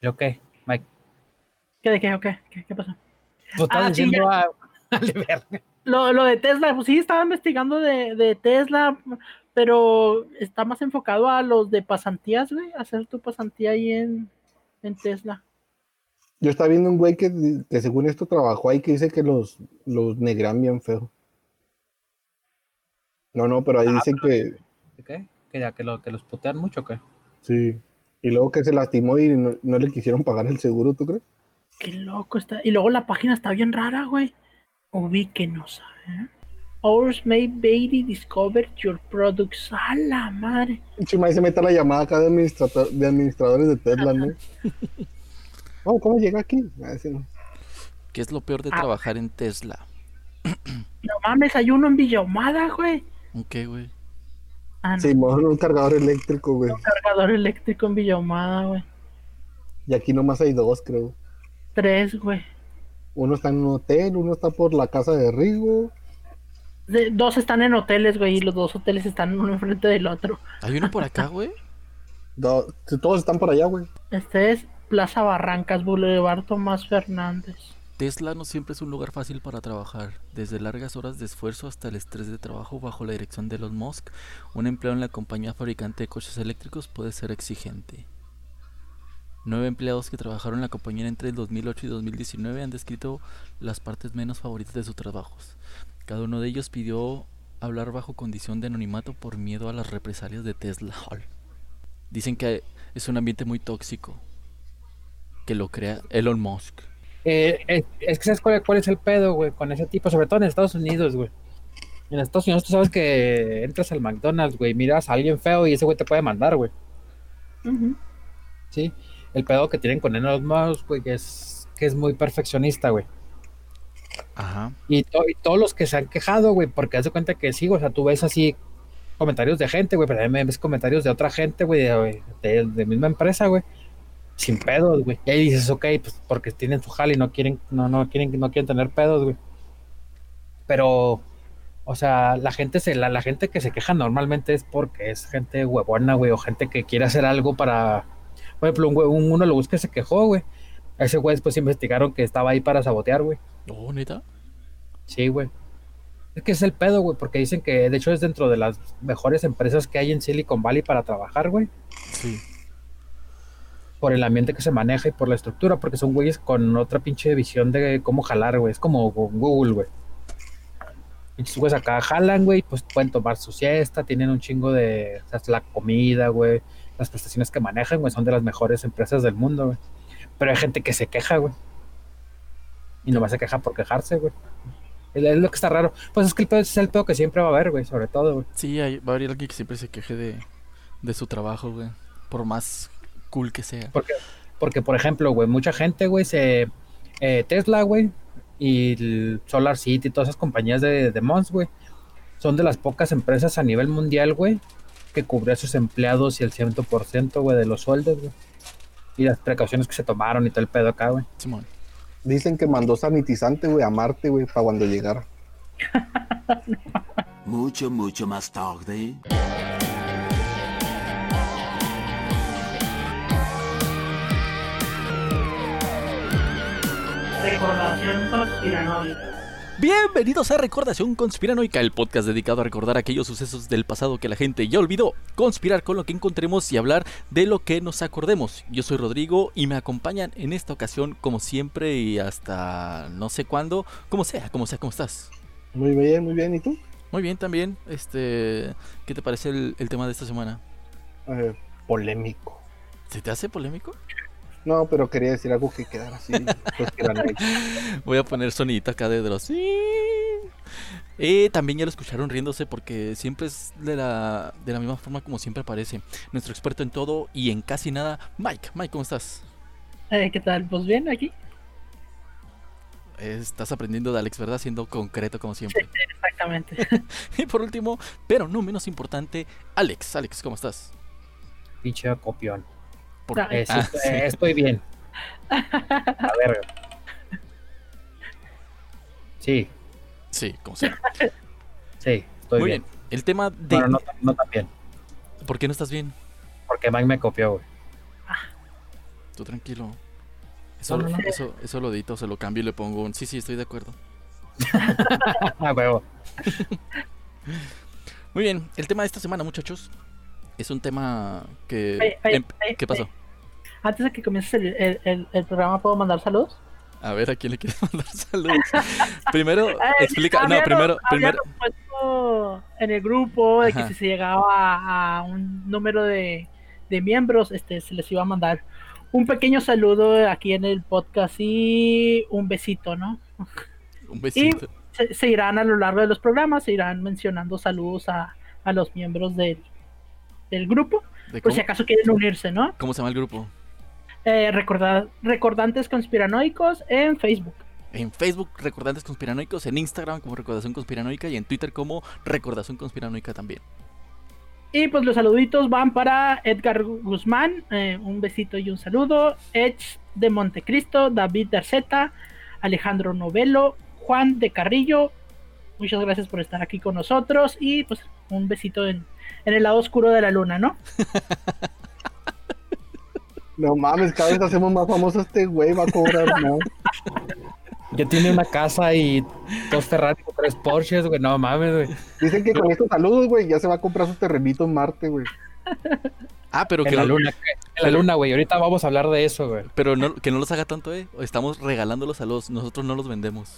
¿Pero qué, Mike? ¿Qué de qué? ¿O qué? ¿Qué, qué pasó? Pues estás Ah, diciendo a... Lo, lo de Tesla, pues sí, estaba investigando de, de Tesla, pero está más enfocado a los de pasantías, güey, hacer tu pasantía ahí en, en Tesla. Yo estaba viendo un güey que, que según esto trabajó ahí que dice que los, los negran bien feo. No, no, pero ahí Ah, dicen que ¿Qué? ¿Que, ya, que, lo, que los putean mucho o qué? sí. Y luego que se lastimó y no, no le quisieron pagar el seguro, ¿tú crees? Qué loco está. Y luego la página está bien rara, güey. Ubíquenos, ¿eh? Ours may Baby discover your products. A la madre. Chimay se mete a la llamada acá de, administrator- de administradores de Tesla, ¿no? Oh, ¿cómo llega aquí? ¿Qué es lo peor de Ah. trabajar en Tesla? No mames, hay uno en Villahumada, güey. ¿Un qué, güey? Ah, no. Sí, un cargador eléctrico, güey. Cargador eléctrico en Villahumada, güey. Y aquí nomás hay dos, creo. Tres, güey. Uno está en un hotel, uno está por la casa de Rigo. De- dos están en hoteles, güey, y los dos hoteles están uno enfrente del otro. ¿Hay uno por acá, güey? Do- todos están por allá, güey. Este es Plaza Barrancas, Boulevard Tomás Fernández. Tesla no siempre es un lugar fácil para trabajar. Desde largas horas de esfuerzo hasta el estrés de trabajo bajo la dirección de Elon Musk, un empleo en la compañía fabricante de coches eléctricos puede ser exigente. Nueve empleados que trabajaron en la compañía entre el 2008 y 2019 han descrito las partes menos favoritas de sus trabajos. Cada uno de ellos pidió hablar bajo condición de anonimato por miedo a las represalias de Tesla. Hall. Dicen que es un ambiente muy tóxico, que lo crea Elon Musk. Eh, es que sabes cuál, cuál es el pedo, güey, con ese tipo, sobre todo en Estados Unidos, güey. En Estados Unidos tú sabes que entras al McDonald's, güey, miras a alguien feo y ese güey te puede mandar, güey. Ujú. Sí. El pedo que tienen con Elon Musk, güey, que es, que es muy perfeccionista, güey. Ajá. Y, to- y todos los que se han quejado, güey, porque haz de cuenta que sí, o sea, tú ves así comentarios de gente, güey, pero también ves comentarios de otra gente, güey, de, de, de misma empresa, güey, sin pedos, güey. Y ahí dices, ok, pues porque tienen su jale y no quieren, no, no quieren, no quieren tener pedos, güey. Pero, o sea, la gente se, la, la gente que se queja normalmente es porque es gente huevona, güey, o gente que quiere hacer algo para, por ejemplo, un, un- uno lo busca y se quejó, güey. A ese güey después investigaron que estaba ahí para sabotear, güey. Oh, neta. Sí, güey. Es que es el pedo, güey, porque dicen que de hecho es dentro de las mejores empresas que hay en Silicon Valley para trabajar, güey, Sí. Por el ambiente que se maneja y por la estructura, porque son güeyes con otra pinche visión de cómo jalar, güey. Es como Google, güey. Pinches güeyes acá jalan, güey, pues pueden tomar su siesta, tienen un chingo de, o sea, la comida, güey, las prestaciones que manejan, güey, son de las mejores empresas del mundo, güey. Pero hay gente que se queja, güey. Y nomás se queja por quejarse, güey. Es lo que está raro. Pues es que el pedo es el pedo que siempre va a haber, güey, sobre todo, güey. Sí, hay, va a haber alguien que siempre se queje de, de su trabajo, güey. Por más cool que sea. Porque, porque por ejemplo, güey, mucha gente, güey, se. eh, Tesla, güey, y el Solar City y todas esas compañías de, de Mons, güey, son de las pocas empresas a nivel mundial, güey, que cubre a sus empleados y el 100%, güey, de los sueldos, güey. Y las precauciones que se tomaron y todo el pedo acá, güey. Simón. Dicen que mandó sanitizante, güey, a Marte, güey, para cuando llegara. Mucho, mucho más tarde. Recordación conspiranoica. Bienvenidos a Recordación Conspiranoica, el podcast dedicado a recordar aquellos sucesos del pasado que la gente ya olvidó, conspirar con lo que encontremos y hablar de lo que nos acordemos. Yo soy Rodrigo y me acompañan en esta ocasión, como siempre y hasta no sé cuándo, como sea, como sea, ¿cómo estás? Muy bien, muy bien. ¿Y tú? Muy bien también, este, ¿qué te parece el, el tema de esta semana? Eh, polémico. ¿Se te hace polémico? No, pero quería decir algo que quedara así. conspiranoico. Voy a poner sonidito acá de Dross. Eh, también ya lo escucharon riéndose porque siempre es de la, de la misma forma como siempre aparece. Nuestro experto en todo y en casi nada, Mike. Mike, ¿cómo estás? Eh, ¿Qué tal? Pues bien, aquí. Eh, Estás aprendiendo de Alex, ¿verdad? Siendo concreto como siempre. Exactamente. Y por último, pero no menos importante, Alex. Alex, ¿cómo estás? Pinche copión. Por- Ah, sí, Ah, estoy, sí. estoy bien. A ver. Sí, Sí, como sea. sí, estoy Muy bien. bien. El tema de... Bueno, no, no tan bien. ¿Por qué no estás bien? Porque Mike me copió, güey. Tú tranquilo. Eso, No, no, no. eso, eso lo edito, se lo cambio y le pongo un sí, sí, estoy de acuerdo. Ah, huevo. Muy bien, el tema de esta semana, muchachos, es un tema que... Oye, oye, em- ¿Qué pasó? Antes de que comiences el, el- el- el programa, ¿puedo mandar saludos? A ver, ¿a quién le quieres mandar saludos? primero, Eh, explica... No, primero... primero puesto en el grupo de que Ajá. si se llegaba a, un número de, de miembros, este, se les iba a mandar un pequeño saludo aquí en el podcast y un besito, ¿no? un besito. Se, se irán a lo largo de los programas, se irán mencionando saludos a, a los miembros del, del grupo, ¿De por cómo, si acaso quieren unirse, ¿no? cómo se llama el grupo? Eh, recordantes conspiranoicos en Facebook. En Facebook, Recordantes Conspiranoicos, en Instagram como Recordación Conspiranoica y en Twitter como Recordación Conspiranoica también. Y pues los saluditos van para Edgar Guzmán, eh, un besito y un saludo. Edge de Montecristo, David Darceta, Alejandro Novelo, Juan de Carrillo. Muchas gracias por estar aquí con nosotros y pues un besito en, en el lado oscuro de la luna, ¿no? No mames, cada vez hacemos más famoso este güey, va a cobrar más. Ya tiene una casa y dos Ferrari tres Porsches, güey. No mames, güey. Dicen que con estos saludos, güey, ya se va a comprar su terrenito en Marte, güey. Ah, pero En que la no, luna, en la luna, güey. Ahorita vamos a hablar de eso, güey. pero no, que no los haga tanto, ¿eh? Estamos regalándolos a los... Nosotros no los vendemos.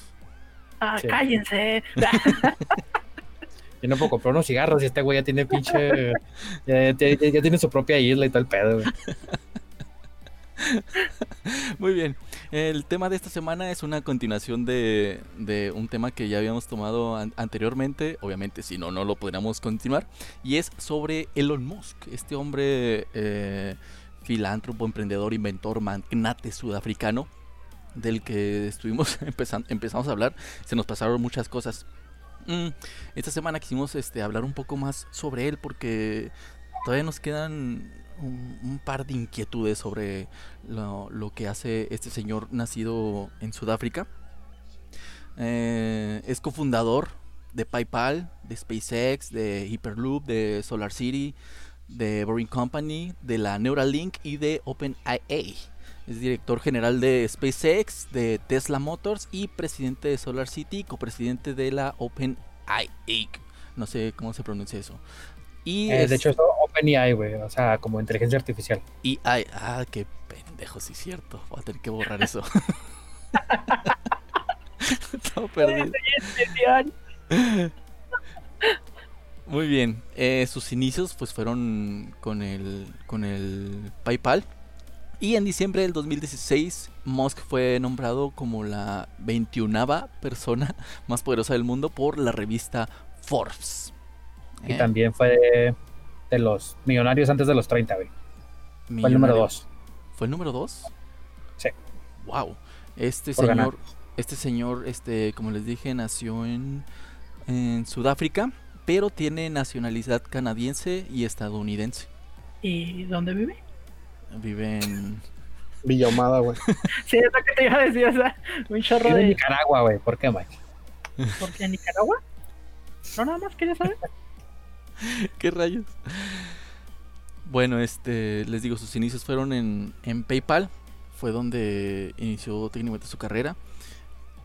Ah, Sí. cállense. Yo no puedo comprar unos cigarros y este güey ya tiene pinche. Ya, ya- ya- ya tiene su propia isla y todo el pedo, güey. Muy bien. El tema de esta semana es una continuación de, un tema que ya habíamos tomado an- anteriormente. Obviamente, si no, no lo podríamos continuar. Y es sobre Elon Musk, este hombre eh, filántropo, emprendedor, inventor, magnate sudafricano del que estuvimos empezando, empezamos a hablar. Se nos pasaron muchas cosas. Mm, esta semana quisimos este, hablar un poco más sobre él porque todavía nos quedan un, par de inquietudes sobre lo, que hace este señor nacido en Sudáfrica. Eh, es cofundador de PayPal, de SpaceX, de Hyperloop, de Solar City, de Boring Company, de la Neuralink y de OpenAI. Es director general de SpaceX, de Tesla Motors y presidente de Solar City, copresidente de la OpenAI. No sé cómo se pronuncia eso. Y Eh, es- de hecho, es OpenAI, güey. O sea, como inteligencia artificial. y ay, ah, qué pendejo, sí cierto. Voy a tener que borrar eso. Todo perdido. Muy bien. eh, sus inicios pues fueron con el con el PayPal. Y en diciembre del 2016 Musk fue nombrado como la 21 persona más poderosa del mundo por la revista Forbes. Y Eh, también fue de, de los millonarios antes de los 30, güey. Fue el número millonario. 2. ¿Fue el número 2? Sí. Wow. Este Por ganar. señor, este señor, este, como les dije, nació en, en Sudáfrica, pero tiene nacionalidad canadiense y estadounidense. ¿Y dónde vive? Vive en. Villahumada, güey. Sí, es lo que te iba a decir, o sea, un chorro en de... Nicaragua, güey. ¿Por qué, Mike? ¿Por qué en Nicaragua? No, nada más quería saber. ¿Qué rayos? Bueno, este, les digo, sus inicios fueron en, en PayPal. Fue donde inició técnicamente su carrera.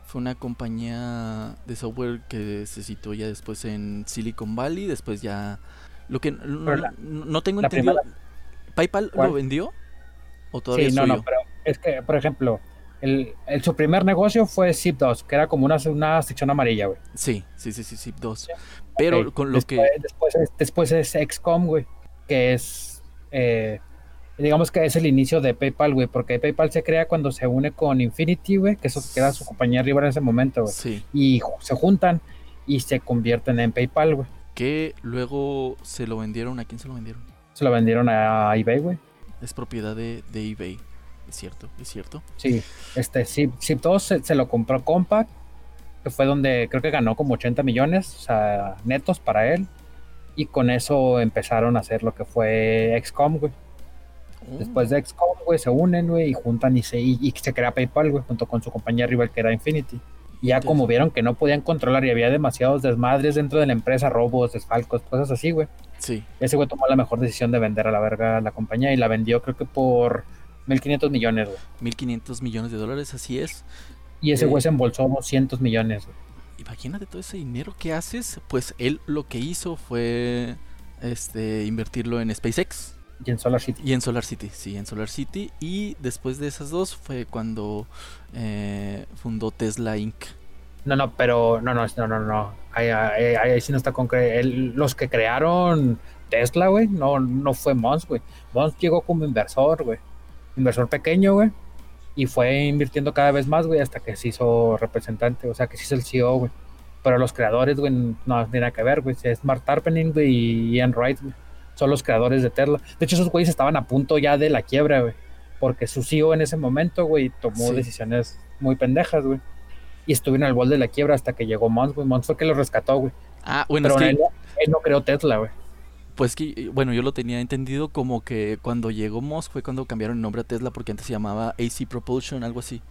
Fue una compañía de software que se situó ya después en Silicon Valley. Después ya. Lo que no, la- no- tengo entendido. ¿PayPal ¿Cuál? lo vendió? ¿O todavía Sí, no, no, pero es que, por ejemplo, el, el- su primer negocio fue Zip2, que era como una, una sección amarilla, güey. Sí, sí, sí, sí, sí, dos. Pero con lo después, que. Después es, después es XCOM, güey, que es, eh, digamos que es el inicio de PayPal, güey, porque PayPal se crea cuando se une con Infinity, güey, que eso que era su compañía rival en ese momento, güey. Sí. Y se juntan y se convierten en PayPal, güey. Que luego se lo vendieron. ¿A quién se lo vendieron? Se lo vendieron a eBay, güey. Es propiedad de, de eBay. Es cierto, es cierto. Sí, este Zip, Zip2 se, se lo compró Compaq, que fue donde creo que ganó como 80 millones, o sea, netos para él. Y con eso empezaron a hacer lo que fue XCOM, güey. Oh, Después de XCOM, güey, se unen, güey, y juntan y se, y, y se crea PayPal, güey, junto con su compañía rival que era Infinity. Y ya como vieron que no podían controlar y había demasiados desmadres dentro de la empresa, robos, desfalcos, cosas así, güey. Sí, Ese güey tomó la mejor decisión de vender a la verga la compañía y la vendió creo que por 1500 millones, güey. 1500 millones de dólares, así es. Y ese güey se embolsó 200 millones, güey. Imagínate todo ese dinero que haces. Pues él lo que hizo fue este invertirlo en SpaceX Y en Solar City. y en Solar City. Sí, en Solar City. Y después de esas dos fue cuando eh, fundó Tesla Inc. No, no, pero no, no, no, no, no. Ahí, ahí, ahí sí no está con que el- los que crearon Tesla, güey, no, no fue Mons, güey. Mons llegó como inversor, güey. Inversor pequeño, güey. Y fue invirtiendo cada vez más, güey, hasta que se hizo representante, o sea, que se hizo el CEO, güey. Pero los creadores, güey, no tienen nada que ver, güey. Es Mark Tarpening, güey, y Ian Wright, güey. Son los creadores de Tesla. De hecho, esos güeyes estaban a punto ya de la quiebra, güey. Porque su CEO en ese momento, güey, tomó Sí. decisiones muy pendejas, güey. Y estuvieron al borde de la quiebra hasta que llegó Mons, güey. Mons fue que lo rescató, güey. Ah, bueno, Pero es que, él, él no creó Tesla, güey. Pues que, eh, bueno, yo lo tenía entendido como que cuando llegó Musk fue cuando cambiaron el nombre a Tesla porque antes se llamaba AC Propulsion, algo así.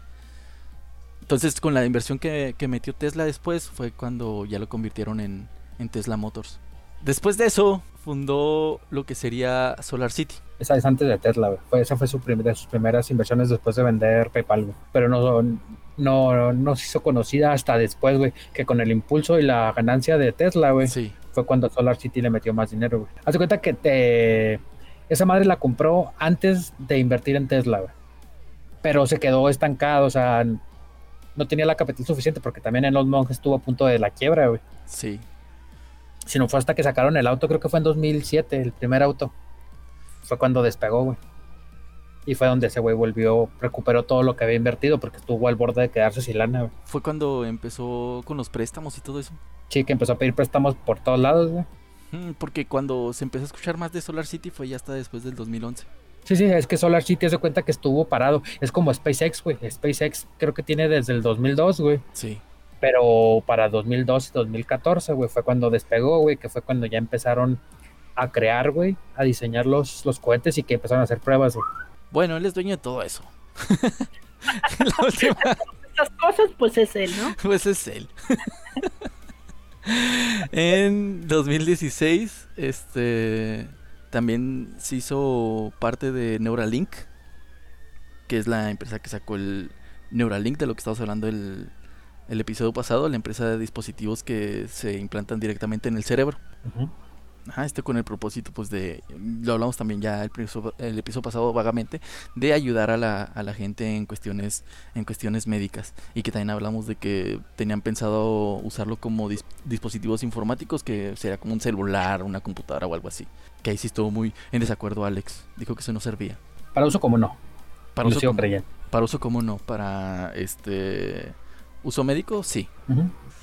Entonces, con la inversión que, que metió Tesla después fue cuando ya lo convirtieron en, en Tesla Motors. Después de eso, fundó lo que sería Solar City. Esa es antes de Tesla, güey. Esa fue su de sus primeras inversiones después de vender PayPal. Pero no, no, no se hizo conocida hasta después, güey. Que con el impulso y la ganancia de Tesla, güey. Sí, fue cuando Solar City le metió más dinero, güey. Haz de cuenta que te... esa madre la compró antes de invertir en Tesla, güey. Pero se quedó estancado, o sea, no tenía la capital suficiente porque también en los monjes estuvo a punto de la quiebra, güey. sí. Si no fue hasta que sacaron el auto, creo que fue en 2007, el primer auto. Fue cuando despegó, güey. Y fue donde ese güey volvió, recuperó todo lo que había invertido porque estuvo al borde de quedarse sin lana. Fue cuando empezó con los préstamos y todo eso. Sí, que empezó a pedir préstamos por todos lados, güey. Mm, Porque cuando se empezó a escuchar más de Solar City fue ya hasta después del 2011. Sí, sí, es que Solar City se cuenta que estuvo parado. Es como SpaceX, güey. SpaceX creo que tiene desde el 2002, güey. Sí. Pero para 2012 y 2014, güey, fue cuando despegó, güey, que fue cuando ya empezaron a crear, güey, a diseñar los, los cohetes y que empezaron a hacer pruebas, güey. Bueno, él es dueño de todo eso. La última, Estas cosas, pues es él, ¿no? pues es él. en 2016, este también se hizo parte de Neuralink, que es la empresa que sacó el Neuralink de lo que estábamos hablando el, el episodio pasado, la empresa de dispositivos que se implantan directamente en el cerebro. Ujú. Ajá, este con el propósito, pues de, lo hablamos también ya el, episodio- el episodio pasado vagamente, de ayudar a la, a la gente en cuestiones, en cuestiones médicas. Y que también hablamos de que tenían pensado usarlo como dis- dispositivos informáticos, que sería como un celular, una computadora o algo así. Que ahí sí estuvo muy en desacuerdo Alex. Dijo que eso no servía. Para uso como no. Para uso, como, para uso como no, para este uso médico, sí.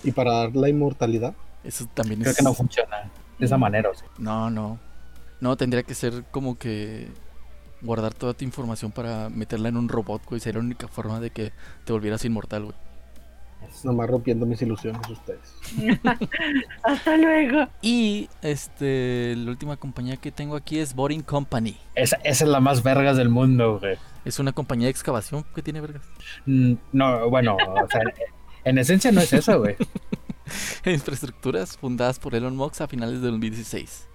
Y para dar la inmortalidad. Eso también Creo es... que no funciona de esa manera, o sea. No, no. No, tendría que ser como que guardar toda tu información para meterla en un robot, güey. Sería la única forma de que te volvieras inmortal, güey. Nomás rompiendo mis ilusiones ustedes. Hasta luego. Y este, la última compañía que tengo aquí es Boring Company. Esa, esa es la más vergas del mundo, güey. Es una compañía de excavación que tiene vergas. Mm, No, bueno, o sea, en esencia no es eso, güey. Infraestructuras fundadas por Elon Musk a finales de 2016.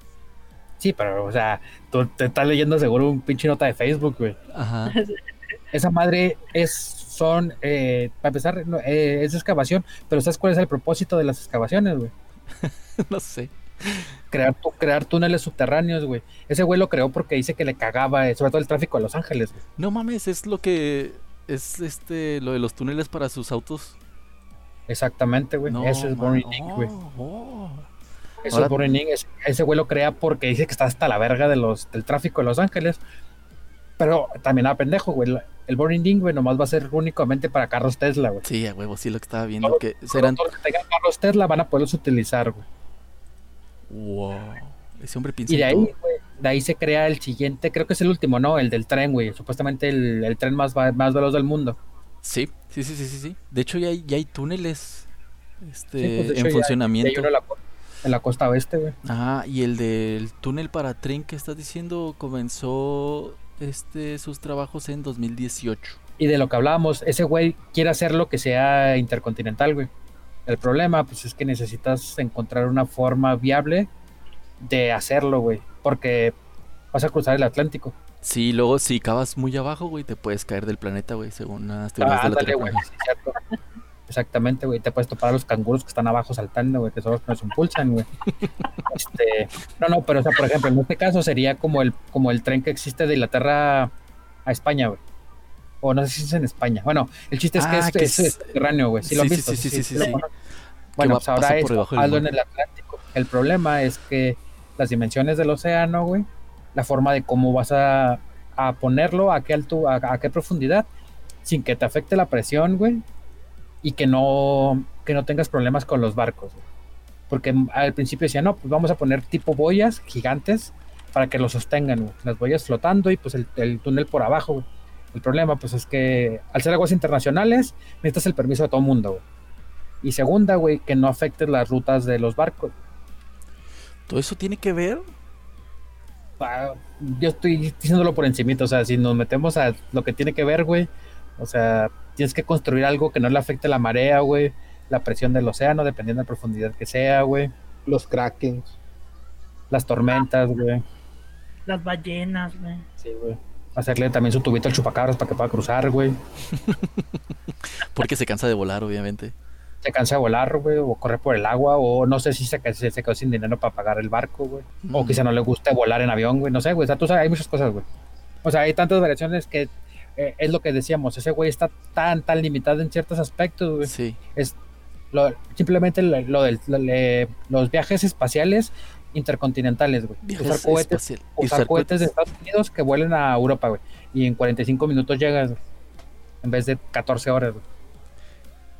Sí, pero, o sea, tú te estás leyendo seguro un pinche nota de Facebook, güey. Ajá. Esa madre es, son, eh, para empezar, no, eh, es excavación, pero ¿sabes cuál es el propósito de las excavaciones, güey? no sé. Crear, crear túneles subterráneos, güey. Ese güey lo creó porque dice que le cagaba, eh, sobre todo el tráfico de Los Ángeles, güey. No mames, es lo que es este lo de los túneles para sus autos. Exactamente, güey. No, Ese es Boring Inc., güey. oh, oh. Eso Ahora- es Boring Inc. Ese- Ese güey lo crea porque dice que está hasta la verga de los, del tráfico de Los Ángeles. Pero también a pendejo, güey. El Boring Inc., güey, nomás va a ser únicamente para carros Tesla, güey. Sí, a huevo, sí lo que estaba viendo Todos- que serán Todos los que tengan carros Tesla van a poderlos utilizar, güey. Wow. Ese hombre piensa Y de ahí, güey, de ahí se crea el siguiente, creo que es el último, ¿no? El del tren, güey. Supuestamente el, el tren más, más veloz del mundo. Sí, sí, sí, sí, sí, sí. De hecho ya hay, ya hay túneles este, Sí, pues, hecho, en ya- funcionamiento. Y hay uno en la, en la costa oeste, güey. Ah, y el del túnel para tren que estás diciendo comenzó este sus trabajos en 2018. Y de lo que hablábamos, ese güey quiere hacer lo que sea intercontinental, güey. El problema, pues, es que necesitas encontrar una forma viable de hacerlo, güey. Porque vas a cruzar el Atlántico. Sí, luego si cavas muy abajo, güey, te puedes caer del planeta, güey, según las teorías Ah, de la ándale, güey. sí, cierto. Exactamente, güey. Te puedes topar a los canguros que están abajo saltando, güey, que son los que nos impulsan, güey. Este, no, no, pero o sea, por ejemplo, en este caso sería como el, como el tren que existe de Inglaterra a España, güey. O no sé si es en España. Bueno, el chiste es que Ah, es, que es es- subterráneo, güey. Sí, lo Sí, sí, visto. sí, sí, sí, lo sí. Que Bueno, pues ahora es hazlo en el Atlántico. El problema es que las dimensiones del océano, güey, la forma de cómo vas a, a ponerlo, a qué alto, a, qué profundidad, sin que te afecte la presión, güey, y que no, que no tengas problemas con los barcos. Porque al principio decían, no, pues vamos a poner tipo boyas gigantes para que lo sostengan, güey. Las boyas flotando y pues el, el túnel por abajo, güey. El problema, pues es que al ser aguas internacionales, necesitas el permiso de todo mundo. Y segunda, güey, que no afectes las rutas de los barcos. ¿Todo eso tiene que ver? Ah, Yo estoy diciéndolo por encimita, o sea, si nos metemos a lo que tiene que ver, güey, o sea, tienes que construir algo que no le afecte la marea, güey, la presión del océano, dependiendo de la profundidad que sea, güey, Los krakens. las tormentas, güey, Las ballenas, güey. sí, güey. Hacerle también su tubito al chupacabras para que pueda cruzar, güey. Porque se cansa de volar, obviamente. Se cansa de volar, güey, o corre por el agua, o no sé si se, se, se quedó sin dinero para pagar el barco, güey. O Mm. quizá no le guste volar en avión, güey, no sé, güey. O sea, tú sabes, hay muchas cosas, güey. O sea, hay tantas variaciones que eh, es lo que decíamos, ese güey está tan, tan limitado en ciertos aspectos, güey. Sí. Es lo- simplemente lo, lo del, lo de los viajes espaciales intercontinentales, güey. Usar cohetes, usar usar cohetes de. Estados Unidos que vuelen a Europa, güey. Y en 45 minutos llegas, güey, en vez de 14 horas, güey.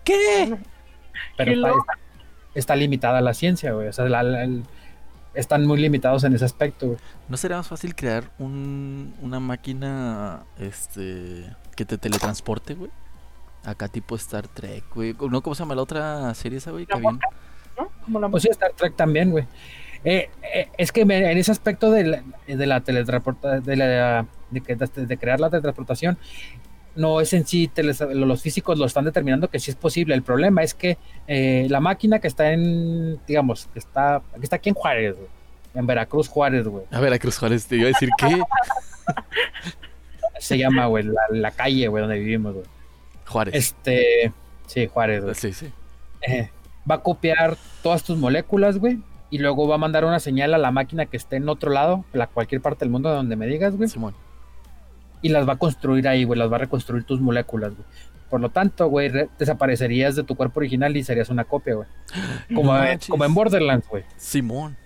¿Qué? Pero está, loco. está- está limitada la ciencia, güey. O sea, la- la- el- están muy limitados en ese aspecto, güey. ¿No sería más fácil crear un, una máquina este que te teletransporte, güey? Acá tipo Star Trek, güey. ¿No cómo se llama la otra serie esa, güey? Que La había-. ¿no? Como la Pues sí, Star Trek también, güey. Eh, eh, es que me- en ese aspecto de la, de la teletransporta, de, la, de, que- de crear la teletransportación, no es en sí, los físicos lo están determinando que sí es posible. El problema es que eh, la máquina que está en, digamos, que está, que está aquí en Juárez, güey, en Veracruz, Juárez, güey, A ver, a Cruz Juárez, te iba a decir que se llama, güey, la, la calle, güey, donde vivimos, güey. Juárez. Este, sí, Juárez, güey. Sí, sí. Eh, va a copiar todas tus moléculas, güey, y luego va a mandar una señal a la máquina que esté en otro lado, la cualquier parte del mundo donde me digas, güey, Simón. Y las va a construir ahí, güey, las va a reconstruir tus moléculas, güey. Por lo tanto, güey, re- desaparecerías de tu cuerpo original y serías una copia, güey. Como, No eh, manches. como en Borderlands, güey. Simón.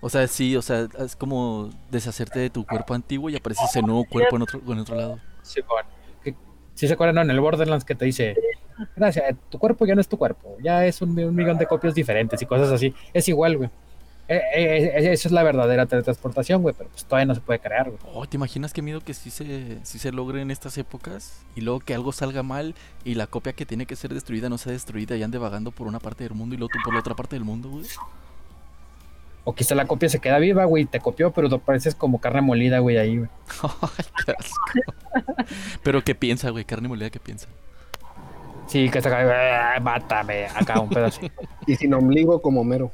O sea, sí, o sea, es como deshacerte de tu cuerpo antiguo y apareces en nuevo cuerpo en otro, en otro lado. Sí, güey. Que- Si se acuerdan, no, en el Borderlands que te dice, gracias, tu cuerpo ya no es tu cuerpo, ya es un millón de copias diferentes y cosas así. Es igual, güey. Eh, eh, eh, esa es la verdadera teletransportación, güey, pero pues todavía no se puede crear, güey. Oh, ¿te imaginas qué miedo que sí se, sí se logre en estas épocas? Y luego que algo salga mal y la copia que tiene que ser destruida no sea destruida y ande vagando por una parte del mundo y luego tú por la otra parte del mundo, güey. O quizá la copia se queda viva, güey, te copió, pero tú pareces como carne molida, güey, ahí, güey. Ay, qué asco. Pero ¿qué piensa, güey? Carne molida, ¿qué piensa? Sí, que se cae, "Ah, mátame, acá un pedazo. Y sin ombligo como mero.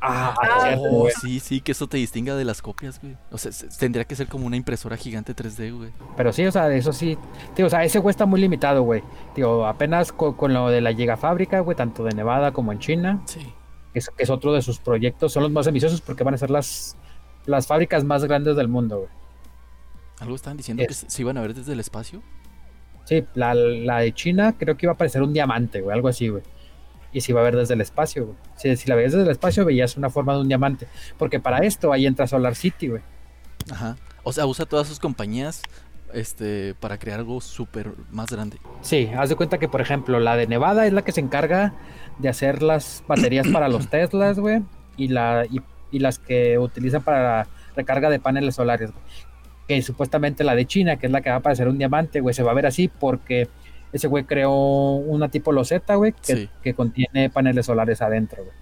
Ah, Ah, Oh, sí, sí, que eso te distinga de las copias, güey. O sea, se- tendría que ser como una impresora gigante 3D, güey. Pero sí, o sea, eso sí. Tío, o sea, ese güey está muy limitado, güey. Tío, apenas co- con, lo de la gigafábrica, güey, tanto de Nevada como en China, Sí. que es, que es otro de sus proyectos, son los más ambiciosos porque van a ser las, las fábricas más grandes del mundo, güey. Algo estaban diciendo Es- que se se iban a ver desde el espacio. Sí, la, la de China creo que iba a parecer un diamante, güey, algo así, güey. Y se iba a ver desde el espacio, güey. Si, si la veías desde el espacio, veías una forma de un diamante. Porque para esto ahí entra Solar City, güey. Ajá. O sea, usa todas sus compañías este para crear algo súper más grande. Sí, haz de cuenta que, por ejemplo, la de Nevada es la que se encarga de hacer las baterías para los Teslas, güey, y, la, y, y las que utilizan para la recarga de paneles solares, güey. Que supuestamente la de China, que es la que va a parecer un diamante, güey, se va a ver así porque ese güey creó una tipo loseta, güey, que, Sí. que contiene paneles solares adentro, güey.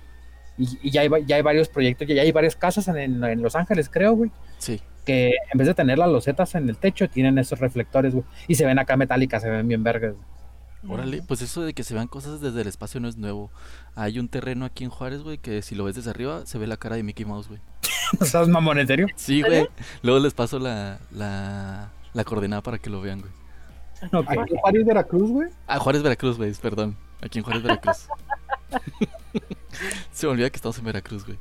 Y, y ya, hay, va- ya hay varios proyectos, ya hay varias casas en, en- en Los Ángeles, creo, güey, Sí. que en vez de tener las losetas en el techo, tienen esos reflectores, güey. Y se ven acá metálicas, se ven bien vergas. güey. Órale, pues eso de que se vean cosas desde el espacio no es nuevo. Hay un terreno aquí en Juárez, güey, que si lo ves desde arriba se ve la cara de Mickey Mouse, güey. ¿No sabes mamón, en serio? Sí, güey. Luego les paso la, la, la coordenada para que lo vean, güey. Ok. Aquí en Juárez, Veracruz, güey. Ah, Juárez, Veracruz, güey, perdón. Aquí en Juárez, Veracruz. Se me olvida que estamos en Veracruz, güey.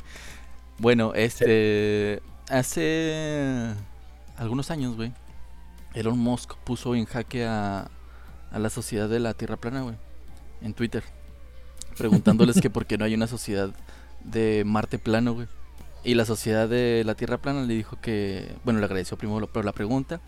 Bueno, este. Hace algunos años, güey. Elon Musk puso en jaque a, a la sociedad de la Tierra plana, güey. En Twitter. Preguntándoles que por qué no hay una sociedad de Marte plano, güey. Y la sociedad de la Tierra plana le dijo que. Bueno, le agradeció primero pero la pregunta.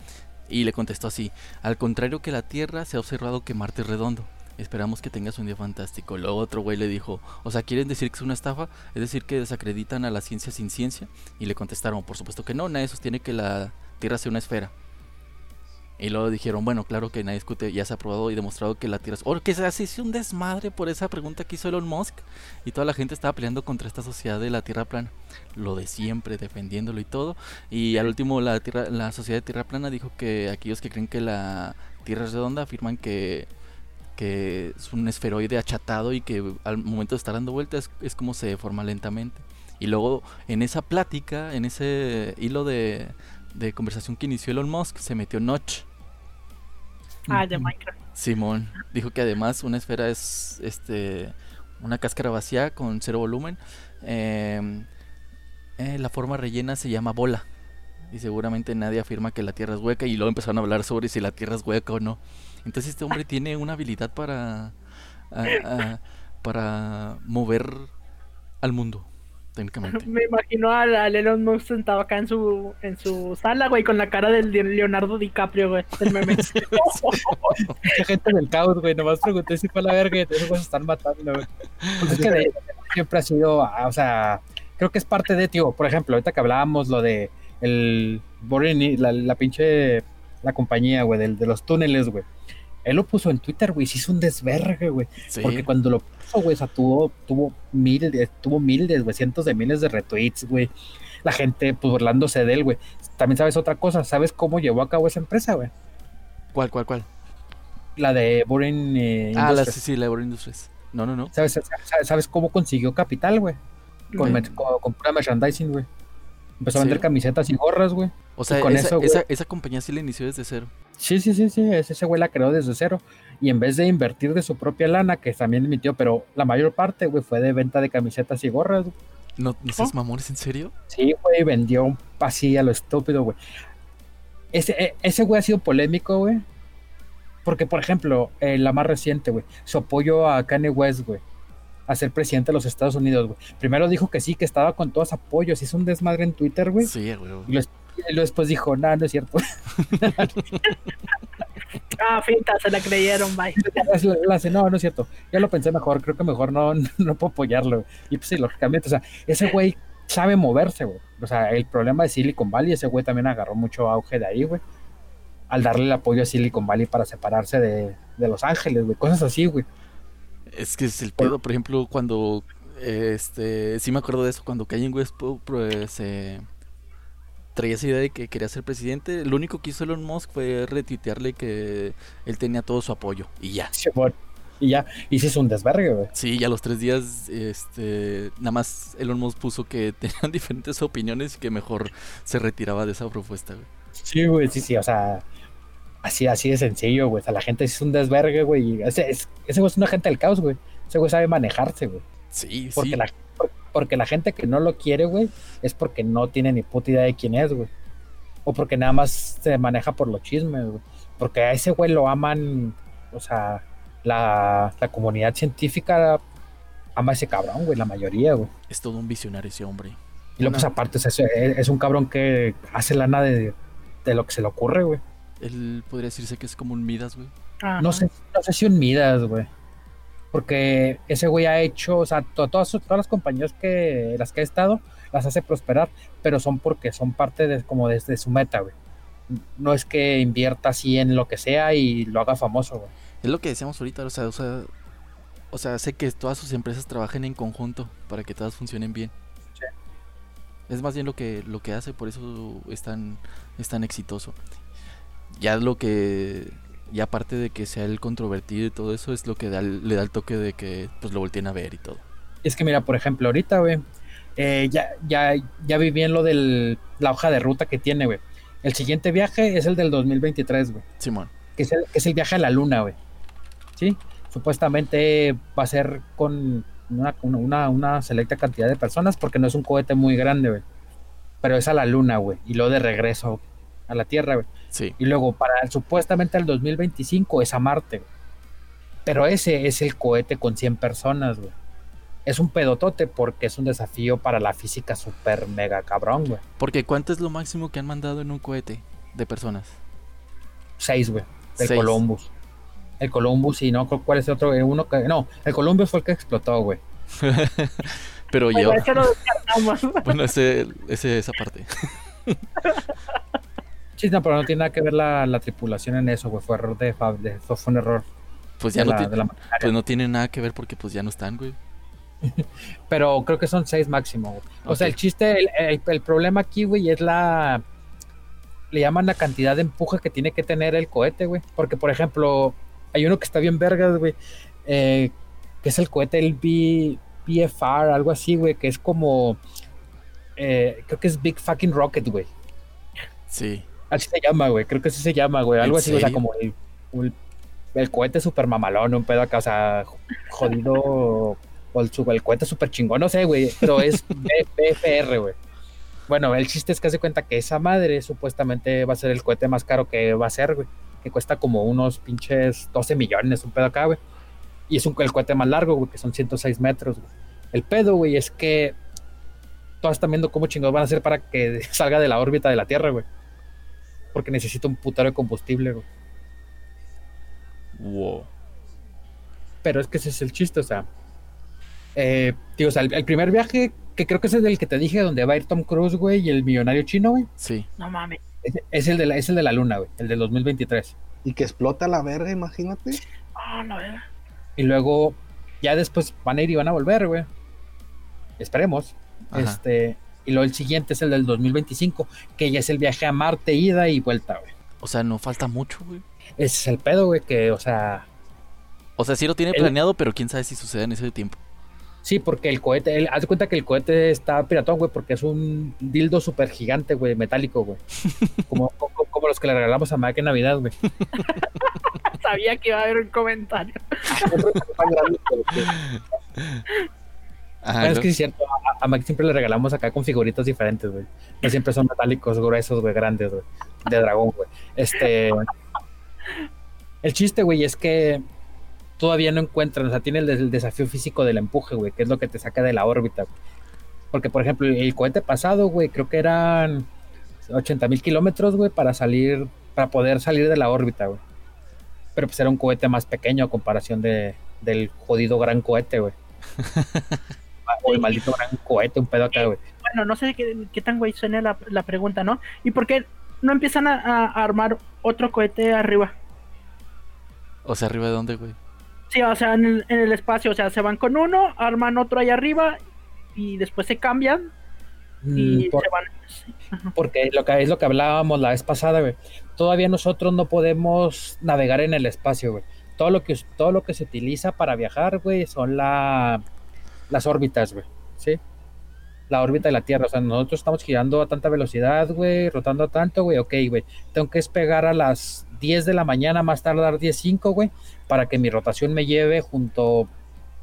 Y le contestó así: Al contrario que la Tierra, se ha observado que Marte es redondo. Esperamos que tengas un día fantástico. Luego otro güey le dijo: O sea, ¿quieren decir que es una estafa? Es decir, que desacreditan a la ciencia sin ciencia. Y le contestaron: Por supuesto que no, nadie sostiene que la Tierra sea una esfera. Y luego dijeron, bueno, claro que nadie discute, ya se ha probado y demostrado que la Tierra es... O que se hizo un desmadre por esa pregunta que hizo Elon Musk y toda la gente estaba peleando contra esta sociedad de la Tierra plana. Lo de siempre, defendiéndolo y todo. Y al último la, tierra, la sociedad de Tierra plana dijo que aquellos que creen que la Tierra es redonda afirman que, que es un esferoide achatado y que al momento de estar dando vueltas es, es como se deforma lentamente. Y luego en esa plática, en ese hilo de, de conversación que inició Elon Musk, se metió Notch. Ah, de Minecraft. Simón dijo que además una esfera es este una cáscara vacía con cero volumen. Eh, eh, la forma rellena se llama bola. Y seguramente nadie afirma que la Tierra es hueca. Y luego empezaron a hablar sobre si la Tierra es hueca o no. Entonces este hombre tiene una habilidad para a- a- para mover al mundo, técnicamente. Me imagino al, al Elon Musk sentado acá en su, en su sala, güey, con la cara del de Leonardo DiCaprio, güey, del meme. Mucha gente del caos, güey. Nomás pregunté si fue la verga y se están matando, güey. Pues es que de- siempre ha sido, ah, o sea, creo que es parte de, tío, por ejemplo, ahorita que hablábamos lo de el la, la pinche, la compañía, güey, del- de, los túneles, güey. Él lo puso en Twitter, güey, se hizo un desvergue, güey. Sí. Porque cuando lo puso, güey, o sea, tuvo, tuvo miles, tuvo miles, güey, cientos de miles de retweets, güey. La gente, pues, burlándose de él, güey. También sabes otra cosa, ¿sabes cómo llevó a cabo esa empresa, güey? ¿Cuál, cuál, cuál? La de Boring eh, Ah, la, sí, sí, la Ebro Industries. No, no, no. ¿Sabes, sabes, sabes cómo consiguió capital, güey? Con, con pura merchandising, güey. Empezó a vender camisetas y gorras, güey. O sea, con esa, eso, esa, esa compañía sí la inició desde cero. Sí, sí, sí, sí. Ese, güey la creó desde cero. Y en vez de invertir de su propia lana, que también emitió, pero la mayor parte, güey, fue de venta de camisetas y gorras. güey. ¿No, no seas mamones, en serio? Sí, güey, vendió un así a lo estúpido, güey. Ese, e- ese güey ha sido polémico, güey. Porque, por ejemplo, eh, la más reciente, güey, su apoyo a Kanye West, güey, a ser presidente de los Estados Unidos, güey. Primero dijo que sí, que estaba con todos apoyos. Hizo un desmadre en Twitter, güey. Sí, güey. Y, lo- luego después dijo, no, no es cierto. Ah, finta, se la creyeron, bye. La- la hace, no, no es cierto. Ya lo pensé mejor, creo que mejor no, no puedo apoyarlo. güey. Y pues sí, lógicamente, o sea, ese güey sabe moverse, güey. O sea, el problema de Silicon Valley, ese güey también agarró mucho auge de ahí, güey. Al darle el apoyo a Silicon Valley para separarse de, de Los Ángeles, güey. Cosas así, güey. Es que es el pedo, por ejemplo, cuando este, sí me acuerdo de eso, cuando Kanye West pro- eh, se traía esa idea de que quería ser presidente, lo único que hizo Elon Musk fue retuitearle que él tenía todo su apoyo y ya. Y ya, y sí es un desvergue, güey. Sí, ya los tres días, este, nada más Elon Musk puso que tenían diferentes opiniones y que mejor se retiraba de esa propuesta, güey. Sí, güey, sí, sí, o sea, así, así de sencillo, güey. O sea, la gente es un desvergue, güey. Ese, es- ese güey es un agente del caos, güey. Ese güey sabe manejarse, güey. Sí, Porque, sí. la, por- porque la gente que no lo quiere, güey, es porque no tiene ni puta idea de quién es, güey. O porque nada más se maneja por los chismes, güey. Porque a ese güey lo aman, o sea, la, la comunidad científica ama a ese cabrón, güey, la mayoría, güey. Es todo un visionario ese hombre. Y luego, pues Una- aparte, es, es- es un cabrón que hace lana de, de lo que se le ocurre, güey. Él podría decirse que es como un Midas, güey. No sé, no sé si un Midas, güey. Porque ese güey ha hecho, o sea, to- todas, su- todas las compañías que las que ha estado las hace prosperar, pero son porque son parte de como desde su meta, güey. No es que invierta así en lo que sea y lo haga famoso, güey. Es lo que decíamos ahorita, o sea, o sea, o sea, sé que todas sus empresas trabajen en conjunto para que todas funcionen bien. Sí. Es más bien lo que lo que hace, por eso es tan, es tan exitoso. Ya lo que ya aparte de que sea el controvertido y todo eso es lo que da le da el toque de que pues lo volteen a ver y todo. Es que mira, por ejemplo, ahorita, güey, eh, ya, ya, ya vi bien lo de la hoja de ruta que tiene, güey. El siguiente viaje es el del 2023, güey. Simón. Que es el, que es el viaje a la luna, güey. ¿Sí? Supuestamente va a ser con una, una, una selecta cantidad de personas porque no es un cohete muy grande, güey. Pero es a la luna, güey. Y luego de regreso a la Tierra, güey. Sí. Y luego para supuestamente el 2025 es a Marte, güey. Pero ese es el cohete con 100 personas, güey. Es un pedotote porque es un desafío para la física super mega cabrón, güey. Porque ¿cuánto es lo máximo que han mandado en un cohete de personas? Seis, güey. El Seis. Columbus. El Columbus y no, ¿cuál es el otro? Uno que, no, el Columbus fue el que explotó, güey. Pero Bueno, yo, bueno, ese, ese esa parte. Sí, no, pero no tiene nada que ver la, la tripulación en eso, güey. Fue error de, fab- de- fue un error Pues ya no, la, ti- de la maquinaria. pues no tiene nada que ver porque pues ya no están, güey. Pero creo que son seis máximo, güey. O sea, el chiste, el, el- el problema aquí, güey, es la. Le llaman la cantidad de empuje que tiene que tener el cohete, güey. Porque, por ejemplo, hay uno que está bien vergas, güey. eh, que es el cohete, el B, BFR, algo así, güey. Que es como. eh, creo que es Big Fucking Rocket, güey. Sí. Así se llama, güey. Creo que así se llama, güey. Algo ¿En así, o sea, como el, el, el cohete super mamalón, un pedo acá, o sea, jodido. O el, cohete super chingón, no sé, güey. Pero es BFR, güey. Bueno, el chiste es que hace cuenta que esa madre supuestamente va a ser el cohete más caro que va a ser, güey. Que cuesta como unos pinches 12 millones, un pedo acá, güey. Y es un, el cohete más largo, güey, que son 106 metros, güey. El pedo, güey, es que todos están viendo cómo chingados van a hacer para que salga de la órbita de la Tierra, güey. Porque necesita un putero de combustible, güey. Wow. Pero es que ese es el chiste, o sea. Eh, tío, o sea, el, el primer viaje, que creo que es el del que te dije, donde va a ir Tom Cruise, güey, y el millonario chino, güey. Sí. No mames. Es, es el de la, es el de la luna, güey, el del 2023. Y que explota la verga, imagínate. Ah, la verdad. Y luego, ya después van a ir y van a volver, güey. Esperemos. Ajá. Este. Y luego el siguiente es el del 2025, que ya es el viaje a Marte, ida y vuelta, güey. O sea, no falta mucho, güey. Ese es el pedo, güey, que, o sea, O sea, sí lo tiene El- planeado, pero quién sabe si sucede en ese tiempo. Sí, porque el cohete, el- haz de cuenta que el cohete está piratón, güey, porque es un dildo súper gigante, güey, metálico, güey. Como, como, como los que le regalamos a Mike en Navidad, güey. Sabía que iba a haber un comentario. Ajá, es que es cierto, a, a Mike siempre le regalamos acá con figuritas diferentes, güey. No siempre son metálicos, gruesos, güey, grandes, güey. De dragón, güey. Este. El chiste, güey, es que todavía no encuentran, o sea, tiene el, des- el desafío físico del empuje, güey, que es lo que te saca de la órbita. güey. Porque, por ejemplo, el cohete pasado, güey, creo que eran 80 mil kilómetros, güey, para salir, para poder salir de la órbita, güey. Pero pues era un cohete más pequeño a comparación de, del jodido gran cohete, güey. o el maldito gran cohete, un pedo acá, güey. Bueno, no sé qué, qué tan güey suene la, la pregunta, ¿no? ¿Y por qué no empiezan a, a armar otro cohete arriba? O sea, arriba de dónde, güey. Sí, o sea, en el, en el espacio, o sea, se van con uno, arman otro ahí arriba y después se cambian y Mm, por- se van. porque lo que es lo que hablábamos la vez pasada, güey. Todavía nosotros no podemos navegar en el espacio, güey. Todo lo que todo lo que se utiliza para viajar, güey, son la las órbitas, güey. ¿Sí? La órbita de la Tierra, o sea, nosotros estamos girando a tanta velocidad, güey, rotando a tanto, güey, ok, güey. Tengo que despegar a las 10 de la mañana, más tardar 10.05, güey, para que mi rotación me lleve junto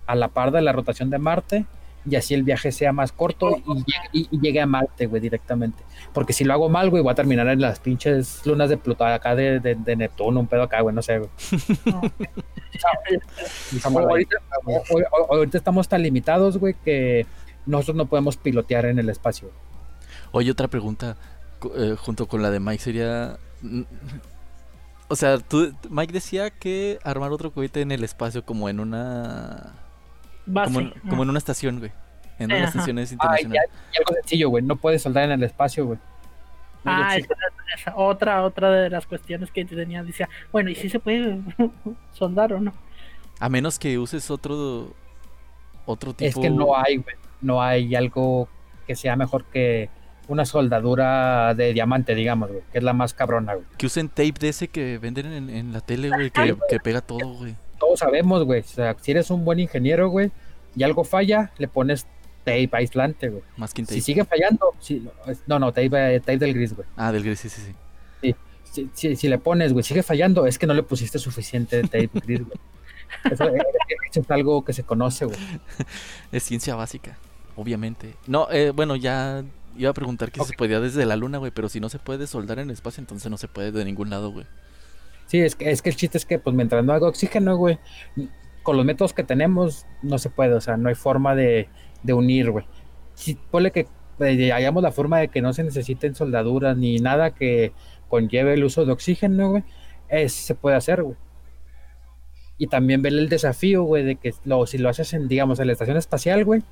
a la par de la rotación de Marte y así el viaje sea más corto y llegue, y- y llegue a Marte, güey, directamente. Porque si lo hago mal, güey, voy a terminar en las pinches lunas de Plutón, acá de, de, de Neptuno, un pedo acá, güey, no sé, güey. Ahorita, estamos tan limitados, güey, que nosotros no podemos pilotear en el espacio. Oye, otra pregunta eh, junto con la de Mike sería... O sea, tú, Mike decía que armar otro cohete en el espacio como en una... Base. Como en, como en una estación, güey. En ajá. estaciones Ay, internacionales. ya- y algo sencillo, güey, no puedes soldar en el espacio, güey. Ah, esa, esa- otra, otra de las cuestiones que tenía. Decía, bueno, ¿y si se puede soldar o no? A menos que uses otro... Otro tipo... Es que no hay, güey, no hay algo que sea mejor que una soldadura de diamante, digamos, güey, que es la más cabrona, güey. Que usen tape de ese que venden en, en la tele, güey, que, que pega todo, güey. Todos sabemos, güey, o sea, si eres un buen ingeniero, güey, y algo falla, le pones tape aislante, güey. Más que Si sigue fallando, si, no, no, tape, eh, tape del gris, güey. Ah, del gris, sí, sí, sí. Si, si, si le pones, güey, sigue fallando, es que no le pusiste suficiente tape gris, güey. Eso, eh, eso es algo que se conoce, güey. Es ciencia básica, obviamente. No, eh, bueno, ya iba a preguntar que si se podía desde la luna, güey, pero si no se puede soldar en el espacio, entonces no se puede de ningún lado, güey. Sí, es que, es que el chiste es que, pues, mientras no haga oxígeno, güey, con los métodos que tenemos, no se puede, o sea, no hay forma de, de unir, güey. Si ponle que eh, hayamos la forma de que no se necesiten soldaduras ni nada que conlleve el uso de oxígeno, güey, es, se puede hacer, güey. Y también ver el desafío, güey, de que lo, si lo haces en, digamos, en la estación espacial, güey,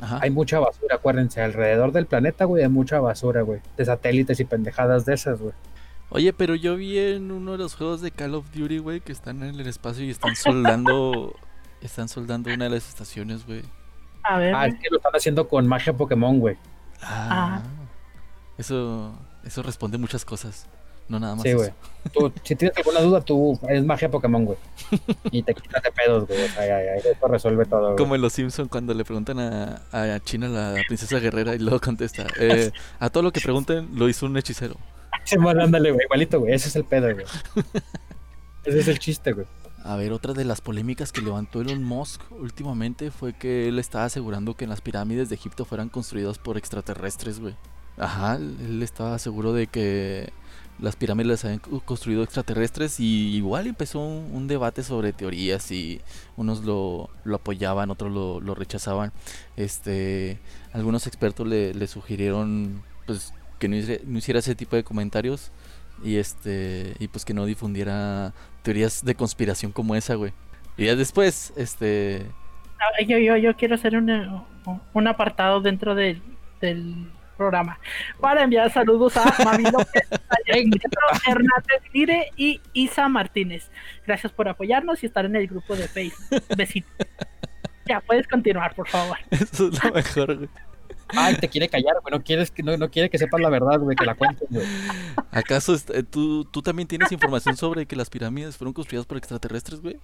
Ajá. hay mucha basura, acuérdense, alrededor del planeta, güey, hay mucha basura, güey, de satélites y pendejadas de esas, güey. Oye, pero yo vi en uno de los juegos de Call of Duty, güey, que están en el espacio y están soldando. están soldando una de las estaciones, güey. A ver, Ah, es que lo están haciendo con magia Pokémon, güey. Ah. Eso, eso responde muchas cosas. No nada más. Sí, güey. Tú, si tienes alguna duda, tú es magia Pokémon, güey. Y te quitas de pedos, güey. O sea, ya, ya, eso resuelve todo. Como en Los Simpson cuando le preguntan a, a China, la princesa guerrera, y luego contesta: eh, A todo lo que pregunten, lo hizo un hechicero. Sí, bueno, ándale, güey. Igualito, güey. Ese es el pedo, güey. Ese es el chiste, güey. A ver, otra de las polémicas que levantó Elon Musk últimamente fue que él estaba asegurando que las pirámides de Egipto fueran construidas por extraterrestres, güey. Ajá, él estaba seguro de que las pirámides las habían construido extraterrestres y igual empezó un, un debate sobre teorías y unos lo, lo apoyaban, otros lo, lo rechazaban. Este, algunos expertos le, le sugirieron pues que no, hiciera ese tipo de comentarios y este y pues que no difundiera teorías de conspiración como esa, güey. Y ya después, este, Yo, yo, yo quiero hacer una- un apartado dentro del, del programa para enviar saludos a Mavi López, Hernández Lire y Isa Martínez. Gracias por apoyarnos y estar en el grupo de Facebook. Besitos. Ya, puedes continuar, por favor. eso es lo mejor, güey. Ay, te quiere callar, güey. No, quieres que, no, no quiere que sepas la verdad, güey. Que la cuentes, güey. ¿Acaso est- eh, tú, tú también tienes información sobre que las pirámides fueron construidas por extraterrestres, güey?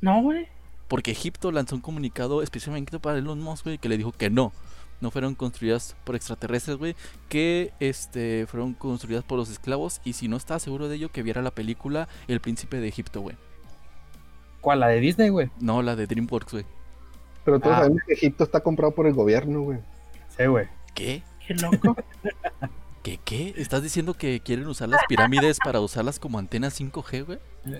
No, güey. Porque Egipto lanzó un comunicado especialmente para Elon Musk, güey, que le dijo que no. No fueron construidas por extraterrestres, güey. Que este fueron construidas por los esclavos. Y si no estaba seguro de ello, que viera la película El Príncipe de Egipto, güey. ¿Cuál? La de Disney, güey. No, la de DreamWorks, güey. Pero todos Ah. sabemos que Egipto está comprado por el gobierno, güey. Sí, güey. ¿Qué? Qué loco. ¿Qué? ¿Qué? ¿Estás diciendo que quieren usar las pirámides para usarlas como antenas 5G, güey?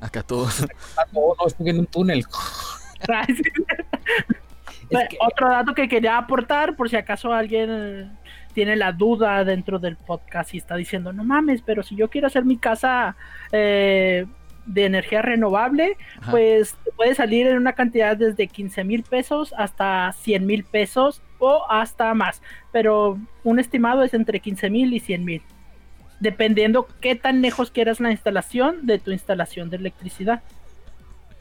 Acá todo. Ah, no, no, estoy en un túnel. Es que- Otro dato que quería aportar, por si acaso alguien tiene la duda dentro del podcast y está diciendo, no mames, pero si yo quiero hacer mi casa eh, de energía renovable, Ajá. pues puede salir en una cantidad desde 15 mil pesos hasta 100 mil pesos o hasta más, pero un estimado es entre 15 mil y 100 mil, dependiendo qué tan lejos quieras la instalación de tu instalación de electricidad.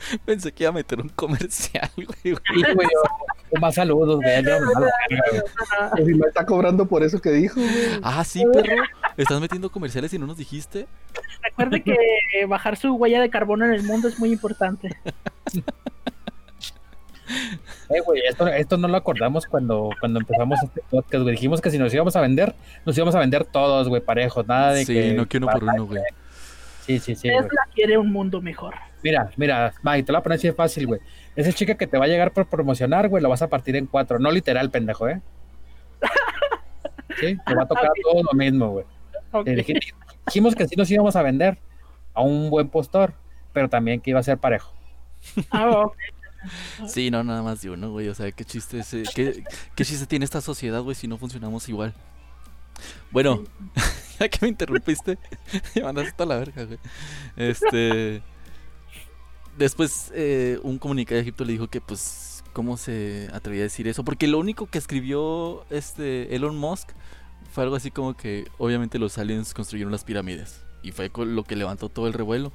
Pensé que iba a meter un comercial, güey. güey. Sí, güey. yo- Más saludos, güey. no, no, me está cobrando por eso que dijo, güey. Ah, sí, perro. Estás metiendo comerciales y no nos dijiste. Recuerde que bajar su huella de carbono en el mundo es muy importante. Eh, güey, esto, esto no lo acordamos cuando, cuando empezamos este podcast, güey. Dijimos que si nos íbamos a vender, nos íbamos a vender todos, güey, parejos. Nada de Sí, que. no quiero por uno, güey. Sí, sí, sí, güey. Tesla quiere un mundo mejor. Mira, mira, Mike, te lo voy a poner así de fácil, güey. Esa chica que te va a llegar por promocionar, güey, lo vas a partir en cuatro. No literal, pendejo, ¿eh? Sí, te va a tocar todo lo mismo, güey. Dijimos que sí nos íbamos a vender a un buen postor, pero también que iba a ser parejo. Ah, ok. Sí, no, nada más de uno, güey. O sea, qué chiste ese, qué, qué chiste tiene esta sociedad, güey, si no funcionamos igual. Bueno, ya que me interrumpiste, me mandaste toda la verga, güey. Este. Después, eh, un comunicado de Egipto le dijo que, pues, ¿cómo se atrevía a decir eso? Porque lo único que escribió este Elon Musk fue algo así como que, obviamente, los aliens construyeron las pirámides. Y fue lo que levantó todo el revuelo.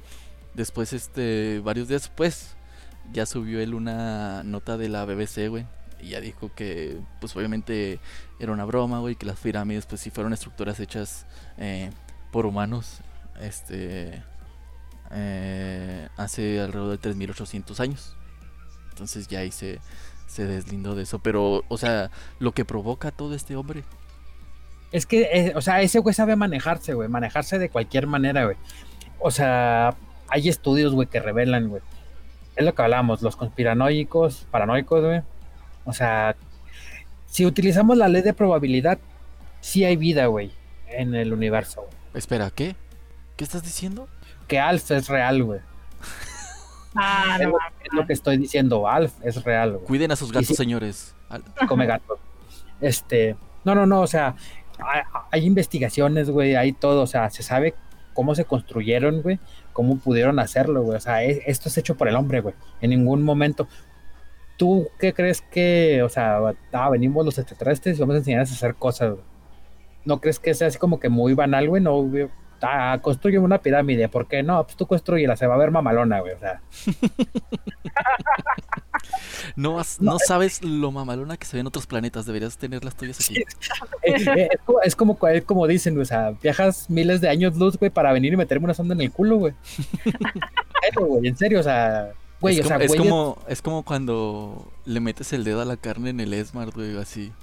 Después, este, varios días después, ya subió él una nota de la BBC, güey. Y ya dijo que, pues obviamente era una broma, güey, que las pirámides, pues sí fueron estructuras hechas eh, por humanos, este, eh, hace alrededor de 3.800 años. Entonces ya ahí se, se deslindó de eso. Pero, o sea, lo que provoca todo este hombre. Es que, eh, o sea, ese güey sabe manejarse, güey, manejarse de cualquier manera, güey. O sea, hay estudios, güey, que revelan, güey. Es lo que hablamos, los conspiranoicos, paranoicos, güey. O sea, si utilizamos la ley de probabilidad, sí hay vida, güey, en el universo, güey. Espera, ¿qué? ¿Qué estás diciendo? Que Alf es real, güey. Ah, Es no lo, mames. es lo que estoy diciendo, Alf es real, güey. Cuiden a sus gatos, señores. Come gato. Este, no, no, no, o sea, hay, investigaciones, güey, hay todo, o sea, se sabe cómo se construyeron, güey, cómo pudieron hacerlo, güey, o sea, es- esto es hecho por el hombre, güey, en ningún momento. ¿Tú qué crees que, o sea, ah, venimos los extraterrestres y vamos a enseñarles a hacer cosas, güey? ¿No crees que sea así como que muy banal, güey? No, güey, ah, construye una pirámide, ¿por qué no? Pues tú construyela, se va a ver mamalona, güey, o sea. No, no sabes lo mamalona que se ve en otros planetas. Deberías tener las tuyas aquí. Es, como, es como, es como dicen, güey, o sea, viajas miles de años luz, güey, para venir y meterme una sonda en el culo, güey. Eso, güey, en serio, o sea, güey, es, o como, sea, es, güey, como, es como cuando le metes el dedo a la carne en el Smart, güey, así.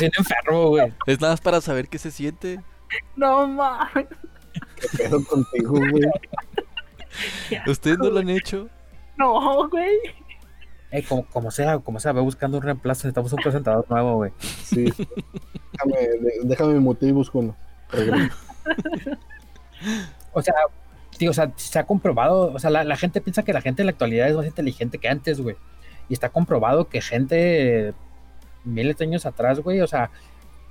enfermo, güey. Es nada más para saber qué se siente. No mames. ¿Qué pedo contigo, güey? ¿Ustedes no lo han hecho? No, güey. Eh, como, como sea, como sea, ve buscando un reemplazo, necesitamos un presentador nuevo, güey. Sí. déjame, déjame mutear y busco uno. Regreso. O sea, tío, o sea, se ha comprobado, o sea, la, la gente piensa que la gente en la actualidad es más inteligente que antes, güey. Y está comprobado que gente eh, miles de años atrás, güey, o sea,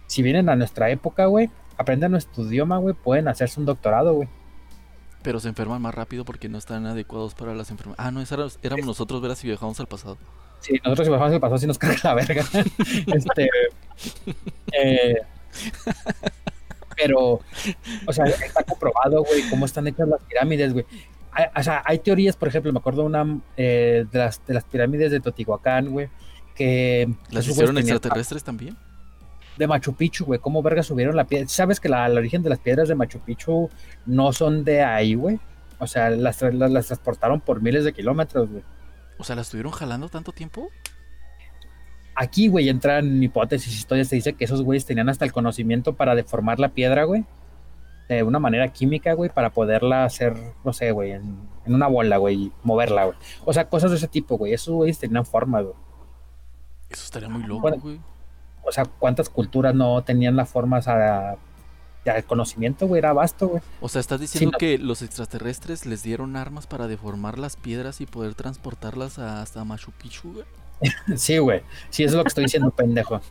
si vienen a nuestra época, güey, aprenden nuestro idioma, güey, pueden hacerse un doctorado, güey. Pero se enferman más rápido porque no están adecuados para las enfermedades. Ah, no, esa era- éramos nosotros, verás, si viajamos al pasado. Sí, nosotros si bajamos el paso, si nos carga la verga. este. eh, pero, o sea, está comprobado, güey, cómo están hechas las pirámides, güey. O sea, hay teorías, por ejemplo, me acuerdo una eh, de, las, de las pirámides de Teotihuacán, güey, que. ¿Las hicieron extraterrestres también? De Machu Picchu, güey, cómo verga subieron la piedra. ¿Sabes que la, el origen de las piedras de Machu Picchu no son de ahí, güey? O sea, las, las, las transportaron por miles de kilómetros, güey. O sea, ¿las estuvieron jalando tanto tiempo? Aquí, güey, entran hipótesis, historias, se dice que esos güeyes tenían hasta el conocimiento para deformar la piedra, güey. De una manera química, güey, para poderla hacer, no sé, güey, en, en una bola, güey, y moverla, güey. O sea, cosas de ese tipo, güey. Esos güeyes tenían forma, güey. Eso estaría muy loco, Bueno. O sea, ¿cuántas culturas no tenían la forma, o sea, el conocimiento, güey, era vasto, güey? O sea, estás diciendo no. que los extraterrestres les dieron armas para deformar las piedras y poder transportarlas a- hasta Machu Picchu, güey. Sí, güey. Sí, eso es lo que estoy diciendo, pendejo.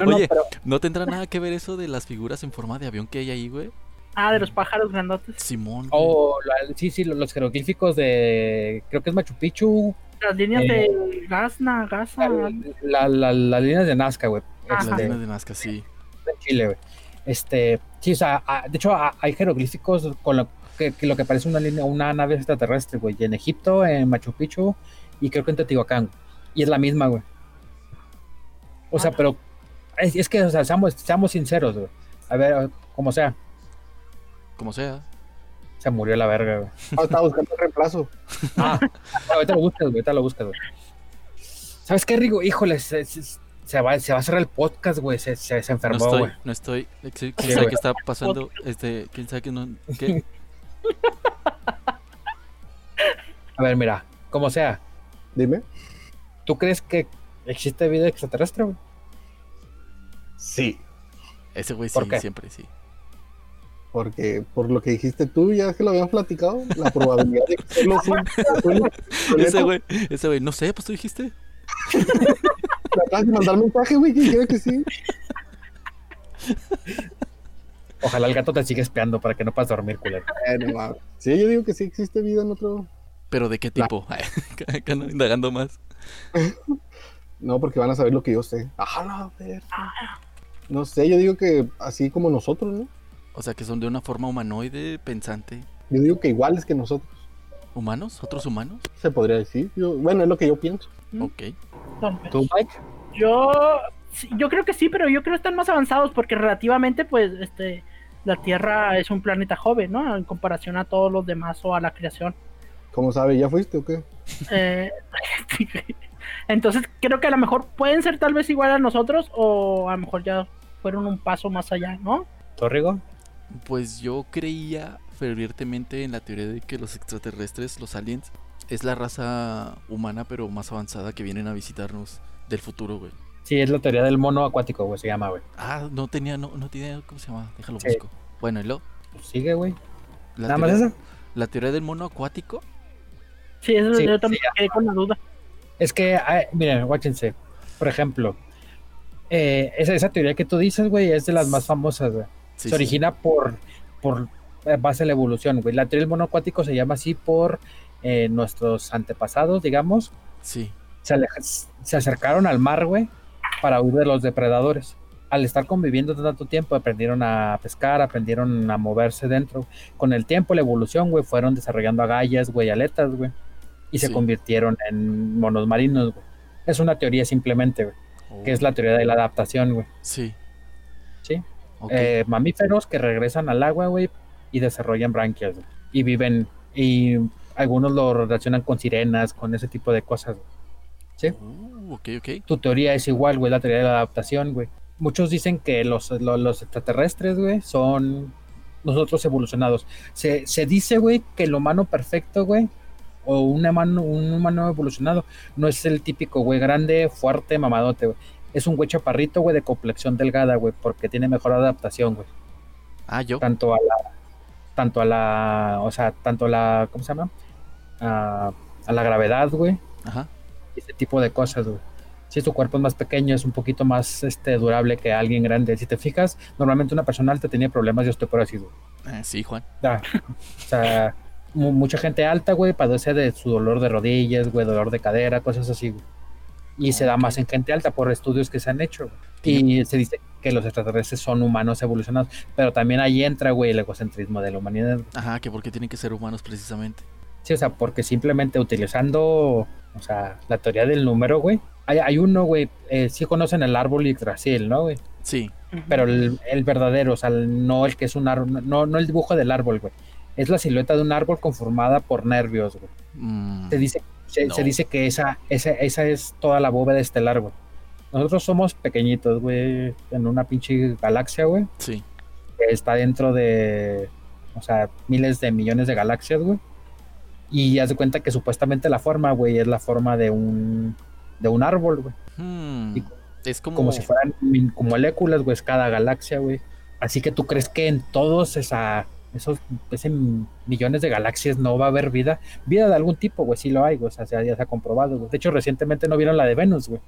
No, no, Oye, pero- ¿no tendrá nada que ver eso de las figuras en forma de avión que hay ahí, güey? Ah, de los pájaros grandotes. Simón. güey. oh, la- sí, sí, los jeroglíficos de, creo que es Machu Picchu, Las líneas Eh, de Gasna, Gaza. la, la- las líneas de Nazca, güey. Ajá. Las Este, líneas de Nazca, sí. de Chile, güey. Este, sí, o sea, ah, de hecho ah, hay jeroglíficos con lo que, que lo que parece una línea, una nave extraterrestre, güey, en Egipto, en Machu Picchu y creo que en Teotihuacán. Y es la misma, güey. O sea, Ah. pero es, es que, o sea, seamos, seamos sinceros, güey. A ver, como sea, Como sea. Se murió la verga, güey. Ah, estaba buscando un reemplazo. Ah, ahorita lo buscas, güey, ahorita lo buscas, güey. ¿Sabes qué, Rigo? Híjole, se, se- se va, se va a cerrar el podcast, güey. Se, se, se No enfermó, estoy, güey. no estoy. ¿Quién Sí, sabe qué está pasando? Este, ¿quién sabe qué no? ¿Qué? A ver, mira, como sea, Dime. ¿tú crees que existe vida extraterrestre, güey? Sí. Ese güey sí, siempre sí. Porque por lo que dijiste tú, ya es que lo habían platicado, la probabilidad de que solo solo- Ese güey, ese güey, no sé, pues tú dijiste. Acabas de mandar mensaje, güey, que dijera que sí. Ojalá el gato te siga espiando para que no puedas dormir, culero. Eh, no mames. Sí, yo digo que sí existe vida en otro. Pero ¿de qué tipo? No, indagando más. No, porque van a saber lo que yo sé. Ajá, no, a ver. No sé, yo digo que así como nosotros, ¿no? O sea, que son de una forma humanoide, pensante. Yo digo que iguales que nosotros, ¿Humanos? ¿Otros humanos? se podría decir. Yo- bueno, es lo que yo pienso. ¿Mm? Ok. ¿Tú, Mike? Yo, yo creo que sí, pero yo creo que están más avanzados porque relativamente, pues, este, la Tierra es un planeta joven, ¿no? En comparación a todos los demás o a la creación. ¿Cómo sabe? ¿Ya fuiste o qué? Eh, entonces creo que a lo mejor pueden ser tal vez igual a nosotros o a lo mejor ya fueron un paso más allá, ¿no? ¿Torrigo? Pues yo creía fervientemente en la teoría de que los extraterrestres, los aliens, es la raza humana pero más avanzada que vienen a visitarnos del futuro, güey. Sí, es la teoría del mono acuático, güey, se llama, güey. Ah, no tenía, no, no tenía, ¿cómo se llama? Déjalo Sí. busco. Bueno, y lo, Pues sigue, güey. la Nada más teoría- eso. La teoría del mono acuático. Sí, eso Sí, yo también sí, quedé con la duda. Es que, ah, miren, guáchense. Por ejemplo, eh, esa, esa teoría que tú dices, güey, es de las más famosas, güey. Sí, se sí. origina por, por eh, base de la evolución, güey. La teoría del mono acuático se llama así por eh, nuestros antepasados, digamos. Sí, Se, aleja- se acercaron al mar, güey, para huir de los depredadores. Al estar conviviendo tanto tiempo, aprendieron a pescar, aprendieron a moverse dentro. Con el tiempo, la evolución, güey, fueron desarrollando agallas, güey, aletas, güey. Y se Sí. convirtieron en monos marinos, güey. Es una teoría simplemente, güey, Oh, que es la teoría de la adaptación, güey. Sí. Eh, mamíferos que regresan al agua, güey, y desarrollan branquias, y viven, y algunos lo relacionan con sirenas, con ese tipo de cosas. ¿Sí? Uh, ok, ok. Tu teoría es igual, güey, la teoría de la adaptación, güey. Muchos dicen que los, lo- los extraterrestres, güey, son nosotros evolucionados. Se, se dice, güey, que el humano perfecto, güey, o un humano, un humano evolucionado, no es el típico, güey, grande, fuerte, mamadote, güey. Es un güey chaparrito, güey, de complexión delgada, güey, porque tiene mejor adaptación, güey. Ah, yo. Tanto a la, tanto a la, o sea, tanto a la, ¿cómo se llama? A, a la gravedad, güey, Ajá. ese tipo de cosas, güey. Si tu cuerpo es más pequeño, es un poquito más este, durable que alguien grande. Si te fijas, normalmente una persona alta tenía problemas de osteoporosis, güey. Eh, sí, Juan. Ah, o sea, mu- mucha gente alta, güey, padece de su dolor de rodillas, güey, dolor de cadera, cosas así, güey. Y se da más en gente alta por estudios que se han hecho. Y se dice que los extraterrestres son humanos evolucionados. Pero también ahí entra, güey, el egocentrismo de la humanidad. Ajá, que porque tienen que ser humanos precisamente. Sí, o sea, porque simplemente utilizando, o sea, la teoría del número, güey. Hay, hay uno, güey, eh, sí conocen el árbol Yggdrasil, ¿no, güey? Sí. Pero el, el verdadero, o sea, no el que es un árbol, no, no el dibujo del árbol, güey. Es la silueta de un árbol conformada por nervios, güey. Mm, Se dice, se, No. se dice que esa, esa, esa es toda la bóveda estelar, güey. Nosotros somos pequeñitos, güey, en una pinche galaxia, güey, sí. que está dentro de, o sea, miles de millones de galaxias, güey. Y haz de cuenta que supuestamente la forma, güey, es la forma de un, de un árbol, güey. Hmm, Es como. Como si fueran como moléculas, güey, es cada galaxia, güey. Así que tú crees que en todos esa, esos ese millones de galaxias no va a haber vida. Vida de algún tipo, güey, sí lo hay, güey. O sea, ya ya se ha comprobado, güey. De hecho, recientemente no vieron la de Venus, güey.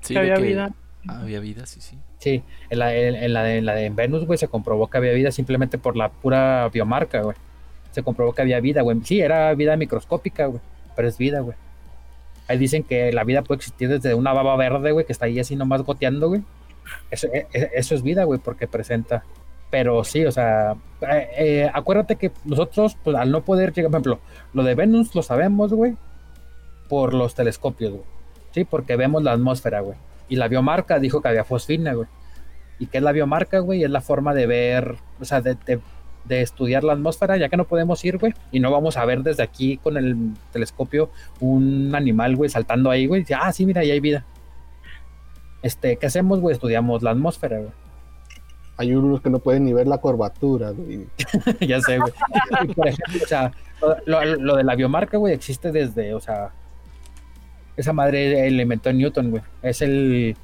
Sí, que había que- vida. Ah, había vida, sí, sí. Sí, en la, en, en la de, en la de Venus, güey, se comprobó que había vida simplemente por la pura biomarca, güey. Se comprobó que había vida, güey. Sí, era vida microscópica, güey, pero es vida, güey. Ahí dicen que la vida puede existir desde una baba verde, güey, que está ahí así nomás goteando, güey. Eso, e- e- eso es vida, güey, porque presenta. Pero sí, o sea, eh, eh, acuérdate que nosotros, pues al no poder llegar, por ejemplo, lo de Venus lo sabemos, güey, por los telescopios, güey. Sí, porque vemos la atmósfera, güey. Y la biomarca dijo que había fosfina, güey. ¿Y qué es la biomarca, güey? Es la forma de ver, o sea, de, de- estudiar la atmósfera, ya que no podemos ir, güey, y no vamos a ver desde aquí con el telescopio un animal, güey, saltando ahí, güey. y dice, Ah, sí, mira, ahí hay vida. Este, ¿qué hacemos, güey? Estudiamos la atmósfera, güey. Hay unos que no pueden ni ver la curvatura, güey. ya sé, güey. Y, por ejemplo, o sea, lo, lo de la biomarca, güey, existe desde, o sea, esa madre la inventó Newton, güey. Es el,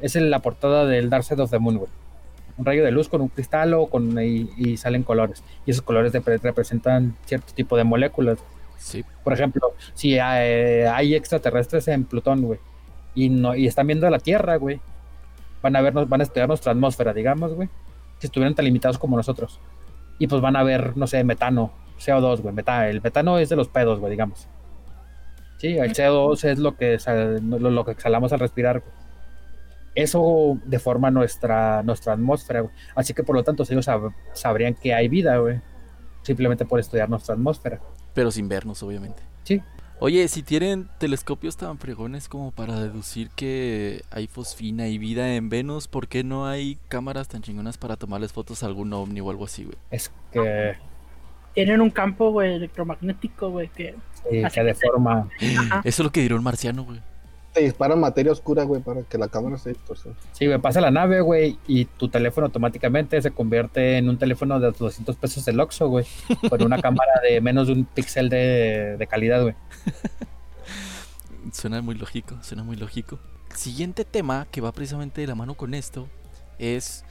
es el- la portada del Dark Side of the Moon, güey. Un rayo de luz con un cristal o con, y, y salen colores. Y esos colores repre- representan cierto tipo de moléculas. Sí. Por ejemplo, si hay, hay extraterrestres en Plutón, güey, y, no, y están viendo la Tierra, güey, van a vernos, van a estudiar nuestra atmósfera, digamos, güey, si estuvieran tan limitados como nosotros. Y pues van a ver, no sé, metano, CO2, güey, meta- el metano es de los pedos, güey, digamos. Sí, el CO2 es lo que, lo, lo que exhalamos al respirar, güey. Eso deforma nuestra, nuestra atmósfera, güey. Así que por lo tanto ellos sab- sabrían que hay vida, güey. Simplemente por estudiar nuestra atmósfera. Pero sin vernos, obviamente. Sí. Oye, si tienen telescopios tan fregones como para deducir que hay fosfina y vida en Venus, ¿por qué no hay cámaras tan chingonas para tomarles fotos a algún ovni o algo así, güey? Es que tienen un campo, güey, electromagnético, güey, que... Sí, que- deforma. Eso es lo que dirá un marciano, güey. Te dispara materia oscura, güey, para que la cámara se distorsione. Sí, güey, pasa la nave, güey, y tu teléfono automáticamente se convierte en un teléfono de 200 pesos del Oxxo, güey, con una cámara de menos de un píxel de, de calidad, güey. Suena muy lógico, suena muy lógico. Siguiente tema que va precisamente de la mano con esto es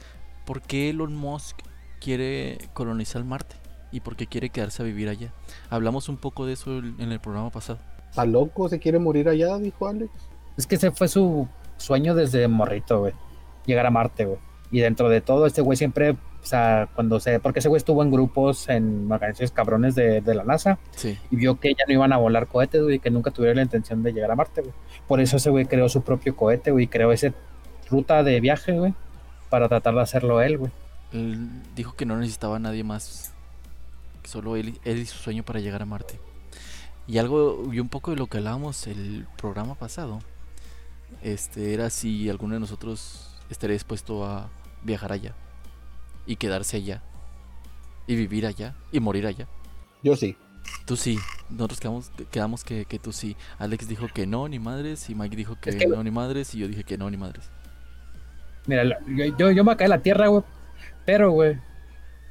por qué Elon Musk quiere colonizar Marte y por qué quiere quedarse a vivir allá. Hablamos un poco de eso en el programa pasado. ¿Está loco? ¿Se quiere morir allá? Dijo Alex. Es que ese fue su sueño desde morrito, güey, llegar a Marte, güey. Y dentro de todo, este güey siempre, o sea, cuando se, porque ese güey estuvo en grupos, en organizaciones cabrones de, de la NASA, Sí. y vio que ya no iban a volar cohetes, güey, que nunca tuvieron la intención de llegar a Marte, güey. Por eso ese güey creó su propio cohete, güey, creó esa ruta de viaje, güey, para tratar de hacerlo él, güey. Él dijo que no necesitaba a nadie más. Solo él, él y su sueño para llegar a Marte. Y algo, y un poco de lo que hablábamos el programa pasado. Este era si alguno de nosotros estaría dispuesto a viajar allá. Y quedarse allá. Y vivir allá. Y morir allá. Yo sí. Tú sí. Nosotros quedamos, quedamos que, que tú sí. Alex dijo que no, ni madres. Y Mike dijo que, Es que- no, ni madres. Y yo dije que no, ni madres. Mira, yo, yo, me caí en la tierra, güey, pero, güey,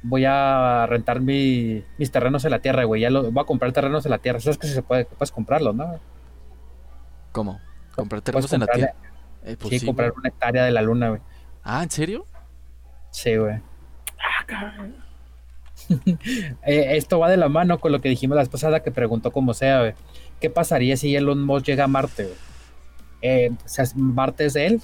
voy a rentar mi- mis terrenos en la tierra, güey, ya lo, voy a comprar terrenos en la tierra, eso es que se puede, puedes comprarlos, ¿no? ¿Cómo? ¿Comprar terrenos en la tierra? Eh, pues sí, sí, comprar güey. una hectárea de la luna, güey. Ah, ¿en serio? Sí, güey. Ah, cabrón. Eh, esto va de la mano con lo que dijimos la vez pasada que preguntó como sea, güey. ¿Qué pasaría si Elon Musk llega a Marte, güey? Eh, o sea, ¿Marte es de él?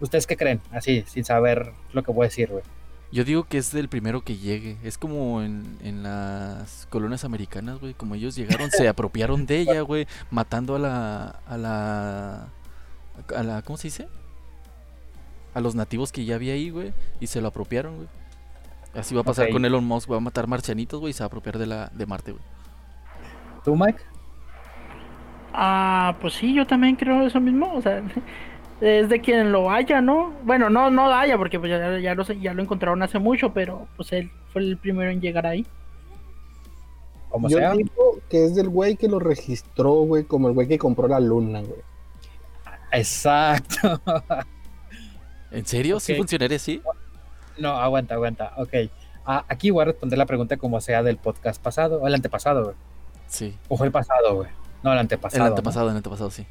¿Ustedes qué creen? Así, sin saber lo que voy a decir, güey. Yo digo que es del primero que llegue. Es como en, en las colonias americanas, güey. Como ellos llegaron, se apropiaron de ella, güey. Matando a la. a la. a la. ¿Cómo se dice? A los nativos que ya había ahí, güey. Y se lo apropiaron, güey. Así va a pasar con Elon Musk. Va a matar marcianitos, güey. Y se va a apropiar de la de Marte, güey. ¿Tú, Mike? Ah, pues sí, yo también creo eso mismo. O sea, es de quien lo haya, ¿no? Bueno, no, no haya, porque pues ya, ya lo, ya lo encontraron hace mucho, pero pues él fue el primero en llegar ahí. Como Yo sea. digo que es del güey que lo registró, güey, como el güey que compró la luna, güey. Exacto. ¿En serio? ¿Sí funcionaría así? No, aguanta, aguanta. Ok. Ah, aquí voy a responder la pregunta como sea del podcast pasado, o el antepasado, güey. Sí. O fue el pasado, güey. No, el antepasado. el ¿no? antepasado, el antepasado, sí.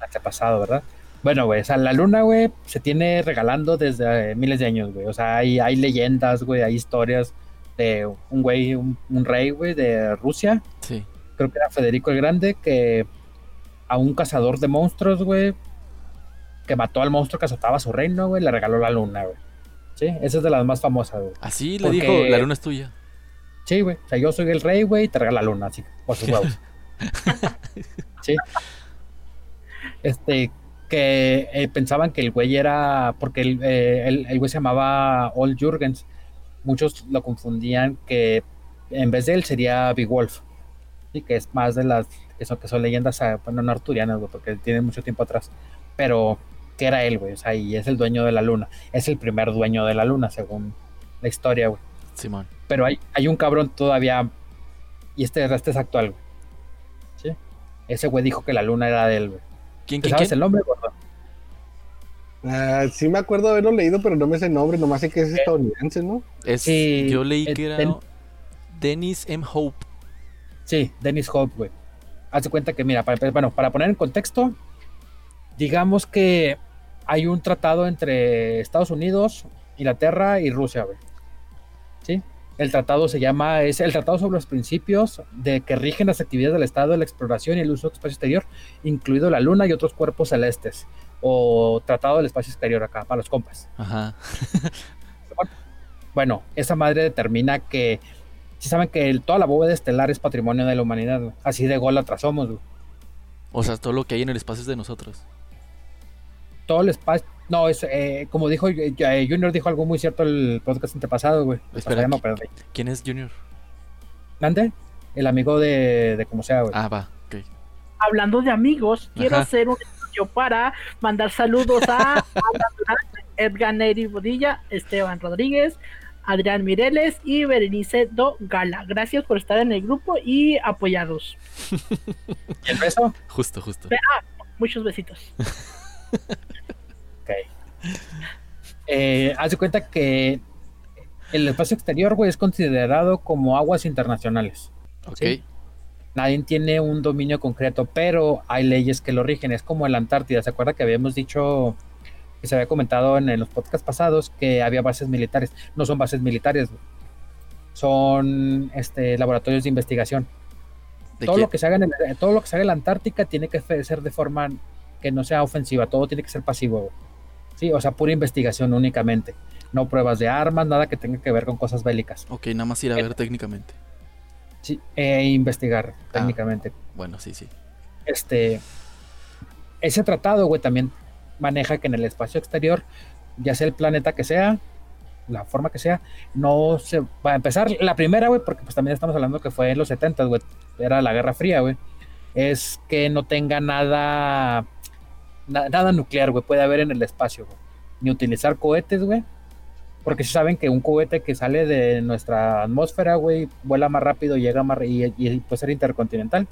antepasado, ¿verdad? Bueno, güey, o sea, la luna, güey, se tiene regalando desde eh, miles de años, güey. O sea, hay, hay leyendas, güey, hay historias de un güey, un, un rey, güey, de Rusia, Sí. creo que era Federico el Grande, que a un cazador de monstruos, güey, que mató al monstruo que azotaba su reino, güey, le regaló la luna, güey. Sí, esa es de las más famosas, güey. Así le Porque- dijo, la luna es tuya. Sí, güey. O sea, yo soy el rey, güey, y te regala la luna, así, por sus huevos. sí. Este, que eh, pensaban que el güey era, porque el, eh, el, el güey se llamaba Old Jürgens. Muchos lo confundían que en vez de él sería Big Wolf. Y que es más de las que son, que son leyendas, ah, bueno, no arturianas, güey, porque tiene mucho tiempo atrás. Pero que era él, güey. O sea, y es el dueño de la luna. Es el primer dueño de la luna, según la historia, güey Simón. pero hay, hay un cabrón todavía y este, este es actual, güey. ¿Sí? Ese güey dijo que la luna era de él, güey. ¿Quién, ¿Te quién, sabes quién? el nombre, gordo? Ah, sí me acuerdo de haberlo leído, pero no me sé el nombre, nomás sé que es estadounidense, ¿no? Es, Sí, yo leí eh, que era Den- Dennis M. Hope. Sí, Dennis Hope, güey. Hace cuenta que, mira, para, bueno, para poner en contexto, digamos que hay un tratado entre Estados Unidos, Inglaterra y Rusia, güey. El tratado se llama, es el tratado sobre los principios de que rigen las actividades del Estado, la exploración y el uso del espacio exterior, incluido la Luna y otros cuerpos celestes. O tratado del espacio exterior acá, para los compas. Ajá. Bueno, esa madre determina que, si saben que el- toda la bóveda estelar es patrimonio de la humanidad, así de golatras somos. O sea, todo lo que hay en el espacio es de nosotros. todo el espacio. No, es eh, como dijo eh, eh, Junior, dijo algo muy cierto el podcast antepasado, güey. El Espera, pasado, no, ¿qui- perdón. ¿Quién es Junior? ¿Mande? El amigo de, de como sea, güey. Ah, va. ok. Hablando de amigos, quiero Ajá. hacer un espacio para mandar saludos a Durán, Edgar Neri Bodilla, Esteban Rodríguez, Adrián Mireles y Berenice Do Gala. Gracias por estar en el grupo y apoyados. ¿Y el beso? Justo, justo. Ah, muchos besitos. Ok. Eh, haz de cuenta que el espacio exterior, güey, es considerado como aguas internacionales. Ok. Sí. Nadie tiene un dominio concreto, pero hay leyes que lo rigen. Es como en la Antártida. ¿Se acuerda que habíamos dicho, que se había comentado en, en los podcasts pasados, que había bases militares? No son bases militares, güey. son este, laboratorios de investigación. ¿De Todo lo, que se haga en el- todo lo que se haga en la Antártica tiene que ser de forma que no sea ofensiva, todo tiene que ser pasivo. güey. Sí, o sea, pura investigación únicamente. No pruebas de armas, nada que tenga que ver con cosas bélicas. Ok, nada más ir a ver técnicamente. Sí, e investigar Ah. técnicamente. Bueno, sí, sí. este ese tratado, güey, también maneja que en el espacio exterior, ya sea el planeta que sea, la forma que sea, no se va a empezar la primera, güey, porque pues también estamos hablando que fue en los 70, güey, era la Guerra Fría, güey. Es que no tenga nada na- nada nuclear, güey, puede haber en el espacio, güey. Ni utilizar cohetes, güey. Porque si saben que un cohete que sale de nuestra atmósfera, güey, vuela más rápido, llega más y, y puede ser intercontinental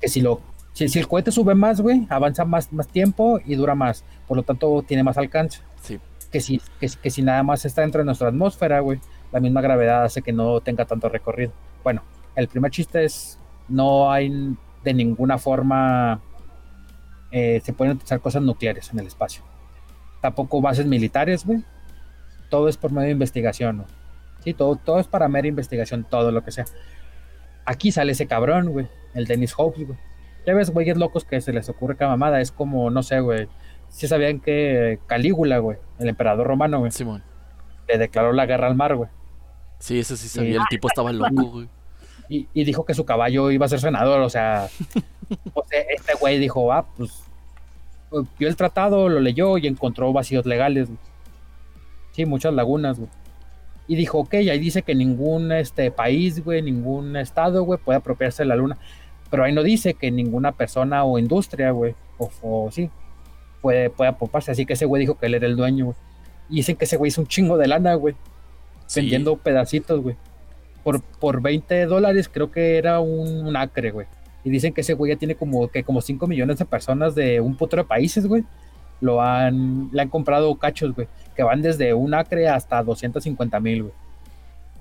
que si lo si, si el cohete sube más, güey, avanza más, más tiempo y dura más. Por lo tanto, tiene más alcance. Sí. Que si, que, si- que si nada más está dentro de nuestra atmósfera, güey, la misma gravedad hace que no tenga tanto recorrido. Bueno, el primer chiste es, no hay de ninguna forma, eh, se pueden utilizar cosas nucleares en el espacio. Tampoco bases militares, güey. Todo es por medio de investigación, ¿no? Sí, todo, todo es para mera investigación, todo lo que sea. Aquí sale ese cabrón, güey, el Dennis Hopes, güey. Ya ves, güeyes locos que se les ocurre cada mamada. Es como, no sé, güey. Si sabían que Calígula, güey, el emperador romano, güey, Simón. le declaró la guerra al mar, güey. Sí, eso sí sabía. El tipo estaba loco, güey. Y, y dijo que su caballo iba a ser senador, o sea, o sea, este güey dijo, ah, pues, vio el tratado, lo leyó y encontró vacíos legales, güey. Sí, muchas lagunas, güey. Y dijo, ok, ahí dice que ningún este, país, güey, ningún estado, güey, puede apropiarse de la luna. Pero ahí no dice que ninguna persona o industria, güey, o, o sí, puede, puede apropiarse. Así que ese güey dijo que él era el dueño, güey. Y dicen que ese güey hizo un chingo de lana, güey, Sí. vendiendo pedacitos, güey. Por, por 20 dólares creo que era un, un acre, güey. Y dicen que ese güey ya tiene como, que como 5 millones de personas de un putero de países, güey. Lo han, le han comprado cachos, güey. Que van desde un acre hasta 250 mil, güey.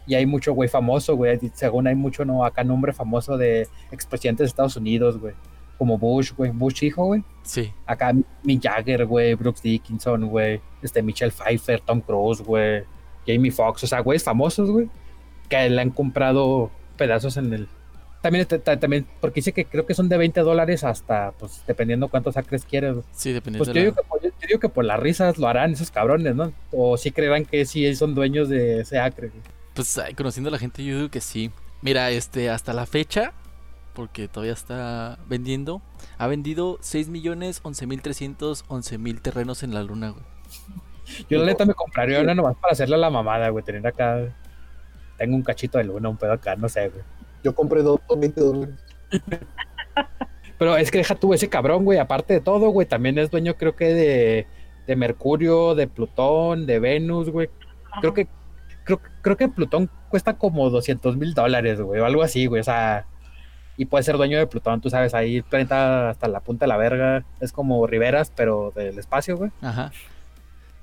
Y hay mucho güey famoso, güey. Según hay mucho, no, acá nombre famoso de expresidentes de Estados Unidos, güey. Como Bush, güey. Bush hijo, güey. Sí. Acá Mick Jagger, güey. Brooks Dickinson, güey. Este Michelle Pfeiffer, Tom Cruise, güey. Jamie Foxx. O sea, güeyes famosos, güey. Que le han comprado pedazos en el. También, ta- ta- también, porque dice que creo que son de 20 dólares hasta, pues, dependiendo cuántos acres quieres. Sí, dependiendo Pues yo la... digo, que, por- yo digo que por las risas lo harán esos cabrones, ¿no? O sí creerán que sí son dueños de ese acre. Pues ay, conociendo a la gente, yo digo que sí. Mira, este, hasta la fecha, porque todavía está vendiendo, ha vendido 6.11.311.000 terrenos en la luna, güey. Yo la neta me compraría una nomás para hacerle a la mamada, güey. Tener acá. Tengo un cachito de luna, un pedo acá, no sé, güey. Yo compré dos por 20 dólares. Pero es que deja tú ese cabrón, güey. Aparte de todo, güey, también es dueño, creo que de, de Mercurio, de Plutón, de Venus, güey. Creo que, creo, creo que Plutón cuesta como 200 mil dólares, güey, o algo así, güey. O sea, y puede ser dueño de Plutón, tú sabes, ahí planeta hasta la punta de la verga. Es como Riveras, pero del espacio, güey. Ajá.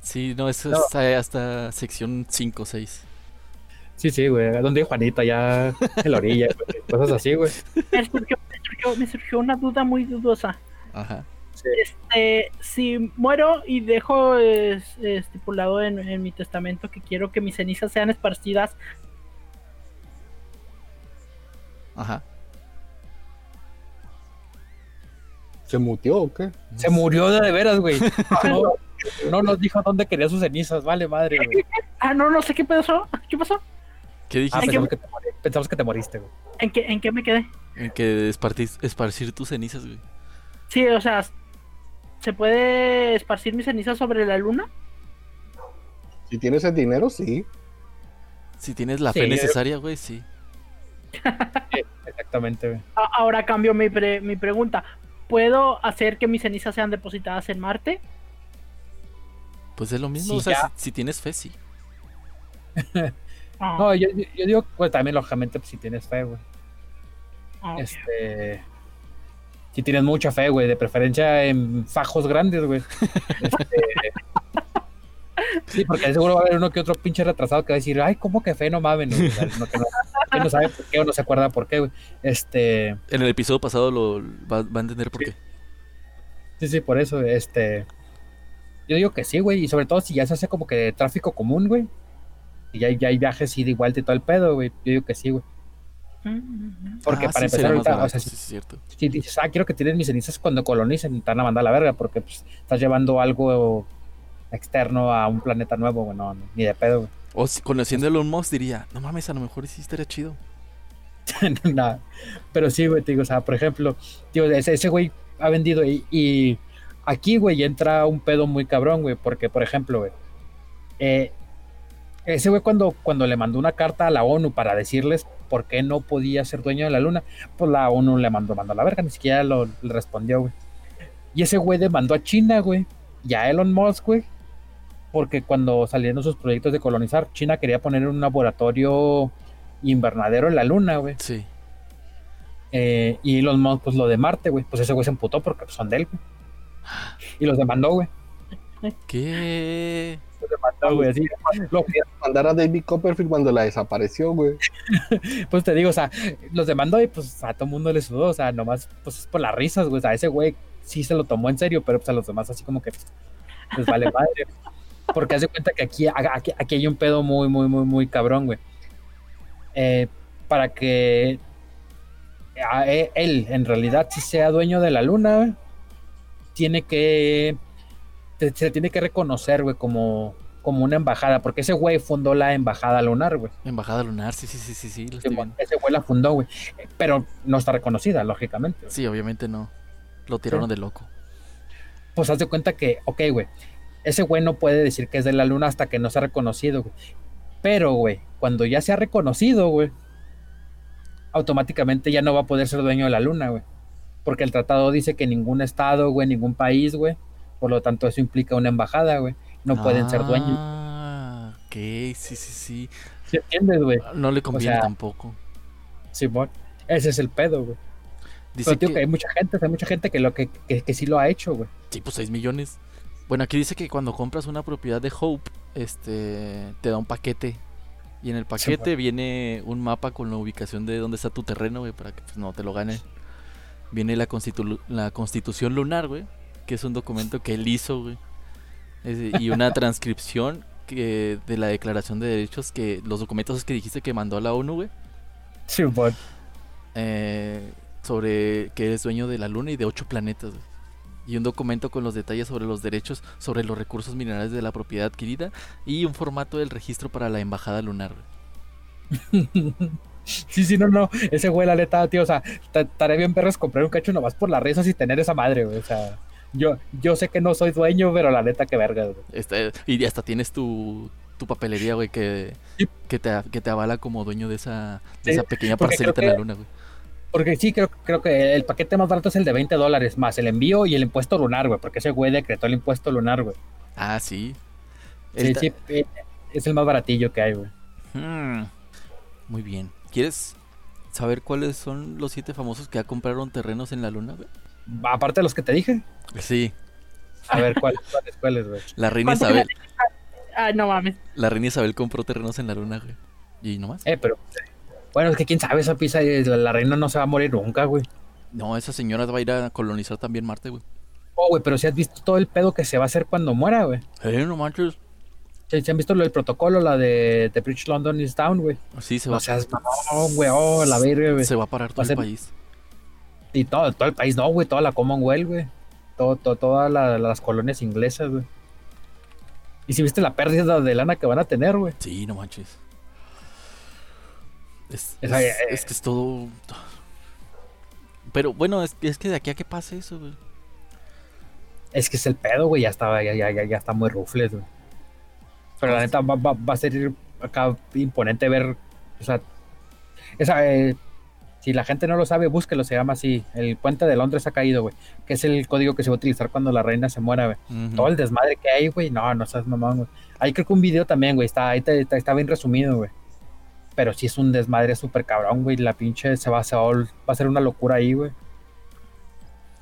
Sí, no, eso No. es hasta sección 5 o 6. Sí, sí, güey. ¿Dónde Juanita? Ya en la orilla, güey. Cosas así, güey. Me surgió, me surgió- me surgió una duda muy dudosa. Ajá. Este, si muero y dejo es- estipulado en, en mi testamento que quiero que mis cenizas sean esparcidas, Ajá. ¿Se muteó o qué? Se murió de, de veras, güey. No, no nos dijo dónde quería sus cenizas, vale madre, güey. ah, no, no sé qué pasó, ¿qué pasó? ¿Qué Ah, dijiste? pensamos que, te mori- pensamos que te moriste, güey. ¿En qué, en qué me quedé? En que espartir, esparcir tus cenizas, güey. Sí, o sea, ¿se puede esparcir mis cenizas sobre la luna? Si tienes el dinero, sí. Si tienes la Sí, fe necesaria, güey, sí. Exactamente, güey. Ahora cambio mi, pre- mi pregunta. ¿Puedo hacer que mis cenizas sean depositadas en Marte? Pues es lo mismo, Sí, o sea, si, si tienes fe, sí. Ah, No, yo, digo, pues también, lógicamente, pues si tienes fe, güey. ah. Este. Si tienes mucha fe, güey, de preferencia en fajos grandes, güey. Este, sí, porque seguro va a haber uno que otro pinche retrasado que va a decir, ay, ¿cómo que fe? No mames, no, que no, que no sabe por qué o no se acuerda por qué, güey. Este. En el episodio pasado lo va, va a entender por qué. Sí, sí, por eso, este. Yo digo que sí, güey, y sobre todo si ya se hace como que tráfico común, güey. Y ya, hay- ya hay viajes ida y vuelta y todo el pedo, güey. Yo digo que sí, güey. Mm, Porque Ah, para sí, empezar, ahorita, o sea, sí, sí, es cierto. si dices, ah, quiero que tiren mis cenizas cuando colonicen, te van a mandar a la verga, porque pues, estás llevando algo externo a un planeta nuevo, güey, no, no, ni de pedo, güey. O si, conociendo Elon Musk diría, no mames, a lo mejor sí estaría chido. Nada. Pero sí, güey, te digo, o sea, por ejemplo, tío, ese, ese güey ha vendido y, y aquí, güey, entra un pedo muy cabrón, güey, porque, por ejemplo, güey, eh, ese güey cuando, cuando le mandó una carta a la ONU para decirles por qué no podía ser dueño de la luna, pues la ONU le mandó, mandó a la verga, ni siquiera lo le respondió, güey. Y ese güey demandó a China, güey, y a Elon Musk, güey, porque cuando salieron sus proyectos de colonizar, China quería poner un laboratorio invernadero en la luna, güey. Sí. Eh, y Elon Musk, pues lo de Marte, güey. Pues ese güey se emputó porque son de él, güey. Y los demandó, güey. ¿Qué? Güey. Así. Lo- Mandar a David Copperfield cuando la desapareció, güey. pues te digo, o sea, los demandó y pues a todo mundo le sudó. O sea, nomás, pues es por las risas, güey. O sea, ese güey sí se lo tomó en serio, pero pues a los demás así como que les vale madre. Porque hace cuenta que aquí, aquí, aquí hay un pedo muy, muy, muy, muy cabrón, güey. Eh, para que a- e- él en realidad si sea dueño de la luna, tiene que te- se tiene que reconocer, güey, como, como una embajada, porque ese güey fundó la embajada lunar, güey. Embajada lunar, sí, sí, sí, sí, sí, lo estoy viendo. Ese güey la fundó, güey. Pero no está reconocida, lógicamente. güey. Sí, obviamente no. Lo tiraron de loco. Pues haz de cuenta que, ok, güey, ese güey no puede decir que es de la luna hasta que no sea reconocido, güey. Pero, güey, cuando ya sea reconocido, güey, automáticamente ya no va a poder ser dueño de la luna, güey. Porque el tratado dice que ningún estado, güey, ningún país, güey, por lo tanto eso implica una embajada, güey. No pueden ser dueños. Ah, ok, sí, sí, sí. ¿Sí entiendes, güey? No le conviene sea, tampoco. Simón. Ese es el pedo, güey. Dice Pero, tío, que, que hay mucha gente, hay mucha gente que lo que, que, que sí lo ha hecho, güey. sí, pues 6 millones. Bueno, aquí dice que cuando compras una propiedad de Hope, este, te da un paquete. Y en el paquete viene un mapa con la ubicación de dónde está tu terreno, güey, para que pues, no te lo ganen. Viene la, constitu- la constitución lunar, güey, que es un documento que él hizo, güey. Es- y una transcripción que, de la declaración de derechos que los documentos que dijiste que mandó a la ONU, güey. Simón. eh, sobre que eres dueño de la luna y de ocho planetas. güey. Y un documento con los detalles sobre los derechos, sobre los recursos minerales de la propiedad adquirida y un formato del registro para la embajada lunar. güey. Sí, sí, no, no. Ese güey, la neta, tío, o sea, ta- estaré bien perros comprar un cacho nomás por las risas y tener esa madre, güey. O sea, yo, yo sé que no soy dueño, pero la neta, que verga, güey. Este, y hasta tienes tu, tu papelería, güey, que, Sí. que, te, que te avala como dueño de esa, de Sí, esa pequeña parcelita en la luna, güey. Porque sí, creo, creo que el paquete más barato es el de 20 dólares, más el envío y el impuesto lunar, güey. Porque ese güey decretó el impuesto lunar, güey. Ah, sí. Sí, Esta- sí, eh, es el más baratillo que hay, güey. Hmm, Muy bien. ¿Quieres saber cuáles son los siete famosos que ya compraron terrenos en la luna, güey? Aparte de los que te dije, Sí. a ver, ¿cuáles, cuáles, cuáles, güey? La reina ¿Cuánto Isabel. Ah, no mames. La reina Isabel compró terrenos en la luna, güey. Y no más. Eh, pero, bueno, es que quién sabe, esa pizza, eh, la, la reina no se va a morir nunca, güey. No, esa señora va a ir a colonizar también Marte, güey. Oh, güey, pero si has visto todo el pedo que se va a hacer cuando muera, güey. Eh, no manches. Si si han visto lo del protocolo, la de The Bridge London is down, güey. Sí, se va, O sea, es mamón, güey, oh, la verga, güey. se va a parar todo va el ser- país. Y todo, todo el país, no, güey, toda la Commonwealth, güey. Todo, todo, todas la- las colonias inglesas, güey. Y si viste la pérdida de lana que van a tener, güey. Sí, no manches. Es, eh, es que es todo. Pero bueno, es, es que de aquí a que pase eso, güey. Es que es el pedo, güey, ya estaba, ya, ya, ya, ya está muy rufles, güey. Pero la neta va, va- va a ser acá imponente ver, o sea, esa, eh, Si la gente no lo sabe, búsquelo, se llama así. El puente de Londres ha caído, güey. Que es el código que se va a utilizar cuando la reina se muera, güey. Todo el desmadre que hay, güey. No, no seas mamón, güey. Ahí creo que un video también, güey. Está, ahí está, está bien resumido, güey. Pero sí es un desmadre súper cabrón, güey. La pinche se va, se va, a vol- va a ser una locura ahí, güey.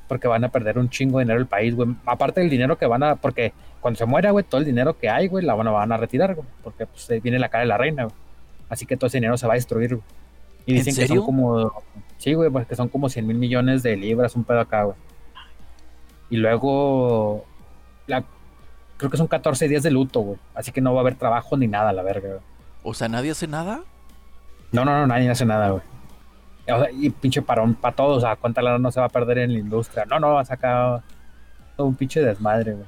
Porque van a perder un chingo de dinero el país, güey. Aparte del dinero que van a. Porque cuando se muera, güey, todo el dinero que hay, güey, la van a, van a retirar, güey. Porque pues viene la cara de la reina, güey. Así que todo ese dinero se va a destruir, güey. Y ¿En dicen que son como. Sí, güey, pues que son como 100 mil millones de libras, un pedo acá, güey. Y luego. La, creo que son 14 días de luto, güey. Así que no va a haber trabajo ni nada, la verga, güey. O sea, nadie hace nada. No, no, no, nadie hace nada, güey. O sea, y pinche parón para todos, o sea, cuánta lana no se va a perder en la industria. No, no, va a sacar todo un pinche desmadre, güey.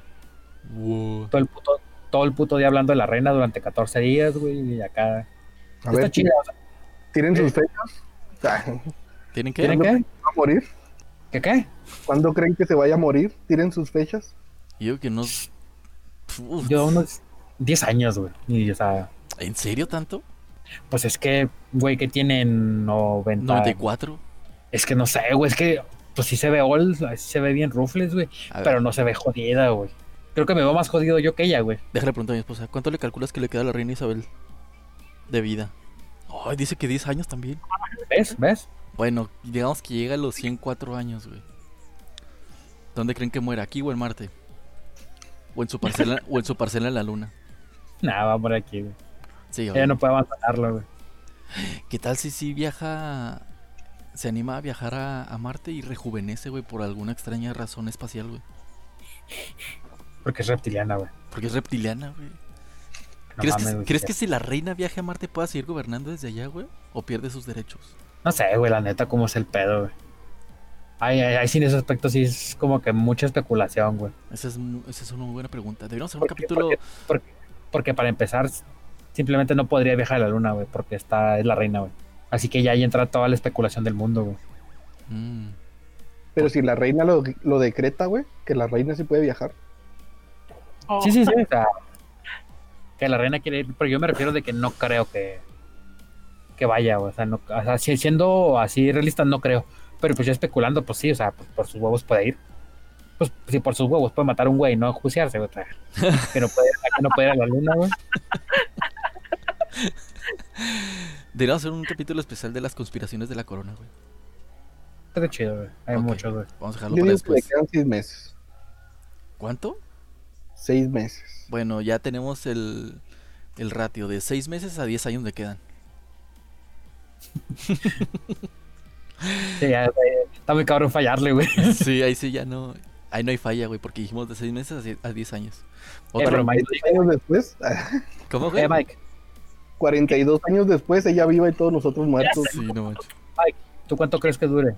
Wow. Todo el puto, todo el puto día hablando de la reina durante 14 días, güey, y acá. A Está ver, chida, o sea, ¿tienen sus fechas? ¿Tienen que? ¿Tienen ¿Cuándo qué? va a morir? ¿Qué qué? ¿Cuándo creen que se vaya a morir? ¿Tienen sus fechas? Yo que unos. Uf, Yo unos 10 años, güey. Y, o sea, ¿En serio tanto? pues es que, güey, que tienen 90. 94. Es que no sé, güey, es que, pues sí se ve old, sí se ve bien rufles, güey. Pero no se ve jodida, güey. Creo que me veo más jodido yo que ella, güey. déjale preguntar a mi esposa. ¿Cuánto le calculas que le queda a la reina Isabel de vida? Ay, dice que 10 años también. ¿Ves? ¿Ves? Bueno, digamos que llega a los 104 años, güey. ¿Dónde creen que muera? ¿Aquí o en Marte? ¿O en su parcela, o en su parcela en la luna? Nada, va por aquí, güey. Sí, Ella no puede abandonarlo, güey. ¿Qué tal si sí viaja... Se anima a viajar a, a Marte y rejuvenece, güey, por alguna extraña razón espacial, güey? Porque es reptiliana, güey. Porque es reptiliana, güey. ¿Crees, mames, que, güey. ¿Crees que si la reina viaja a Marte pueda seguir gobernando desde allá, güey? ¿O pierde sus derechos? No sé, güey, la neta, cómo es el pedo, güey. Ay, ay, ay, sin ese aspecto sí es como que mucha especulación, güey. Esa es, esa es una muy buena pregunta. Deberíamos hacer un Porque, capítulo... porque, porque- porque para empezar, simplemente no podría viajar a la luna, güey, porque está, es la reina, güey. Así que ya ahí entra toda la especulación del mundo, güey. Mm, Pero si la reina lo, lo decreta, güey, que la reina sí puede viajar. Oh, Sí, sí, sí, o sea, que la reina quiere ir, pero yo me refiero de que no creo que, que vaya. O sea, no, o sea, siendo así realista, no creo. Pero pues yo especulando, pues sí, o sea, pues, por sus huevos puede ir. Pues si por sus huevos puede matar a un güey y no juiciarse, güey. o sea, Que no puede, que no puede ir a la luna, güey. Deberíamos hacer un capítulo especial de las conspiraciones de la corona, güey. Está chido, güey. Hay muchos, güey. Vamos a dejarlo Yo para digo que le después. quedan seis meses. ¿Cuánto? Seis meses. Bueno, ya tenemos el, el ratio de 6 meses a 10 años le quedan. Sí, ya, güey, está muy cabrón fallarle, güey. Sí, ahí sí ya no. Ahí no hay falla, güey, porque dijimos de 6 meses a die- a 10 años. Eh, Otra- pero Mike, 42 años después, ¿Cómo, güey? eh, Mike, 42 años después, ella viva y todos nosotros muertos. Sí, no manches. ¿tú cuánto crees que dure?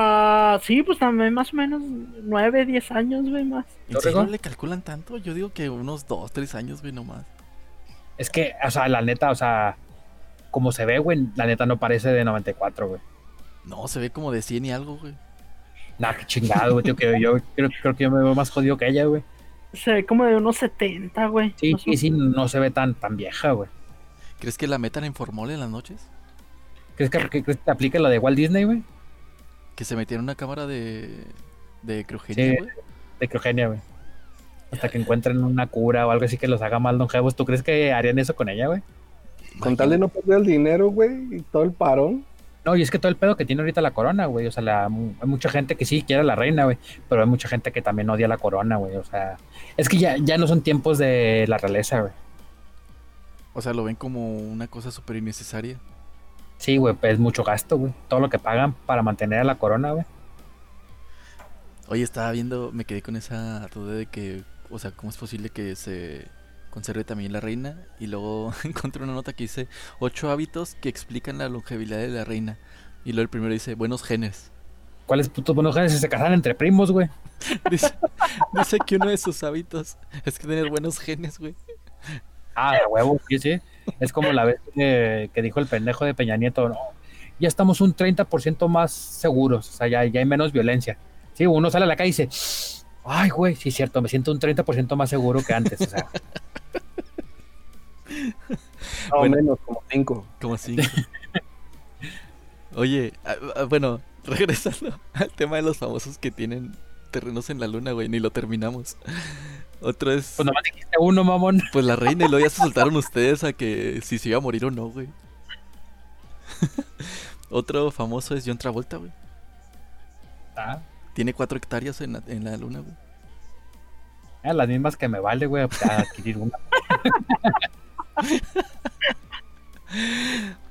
Ah, sí, pues también más o menos 9, 10 años, güey, más. ¿En ¿Lo serio regó? le calculan tanto? Yo digo que unos 2, 3 años, güey, nomás. Es que, o sea, la neta, o sea, como se ve, güey, la neta no parece de 94, güey. No, se ve como de 100 y algo, güey. Nah, qué chingado, güey, tío, que yo creo, creo que yo me veo más jodido que ella, güey. Se ve como de unos 70, güey. Sí, sí, sí, no se ve tan, tan vieja, güey. ¿Crees que la metan en formol en las noches? ¿Crees que, que te aplique la de Walt Disney, güey? Que se metieron una cámara de. de criogenia, Sí. güey. De criogenia, güey. Hasta que encuentren una cura o algo así que los haga más longevos. ¿Tú crees que harían eso con ella, güey? Con tal de no perder el dinero, güey, y todo el parón. No, y es que todo el pedo que tiene ahorita la corona, güey. O sea, la- hay mucha gente que sí quiere a la reina, güey. Pero hay mucha gente que también odia la corona, güey. O sea, es que ya, ya no son tiempos de la realeza, güey. O sea, lo ven como una cosa súper innecesaria. Sí, güey, pues es mucho gasto, güey. Todo lo que pagan para mantener a la corona, güey. Oye, estaba viendo, me quedé con esa duda de que, o sea, ¿cómo es posible que se conserve también la reina? Y luego encontré una nota que dice ocho hábitos que explican la longevidad de la reina. Y luego el primero dice buenos genes. ¿Cuáles putos buenos genes se casan entre primos, güey? Dice, dice que uno de sus hábitos es que tener buenos genes, güey. Ah, de huevo, sí, sí. Es como la vez que, que dijo el pendejo de Peña Nieto, no, ya estamos un 30% más seguros, o sea, ya, ya hay menos violencia. Sí, uno sale a la calle y dice, ay, güey, sí es cierto, me siento un 30% más seguro que antes, o sea, No, Bueno. menos, como cinco. Como así. Oye, bueno, regresando al tema de los famosos que tienen terrenos en la luna, güey, ni lo terminamos. Otro es, Pues nomás dijiste uno, mamón. pues la reina y luego ya se soltaron ustedes a que si se iba a morir o no, güey. Otro famoso es John Travolta, güey. Ah, Tiene cuatro hectáreas en la, en la luna, güey. eh, las mismas que me vale, güey, para adquirir una.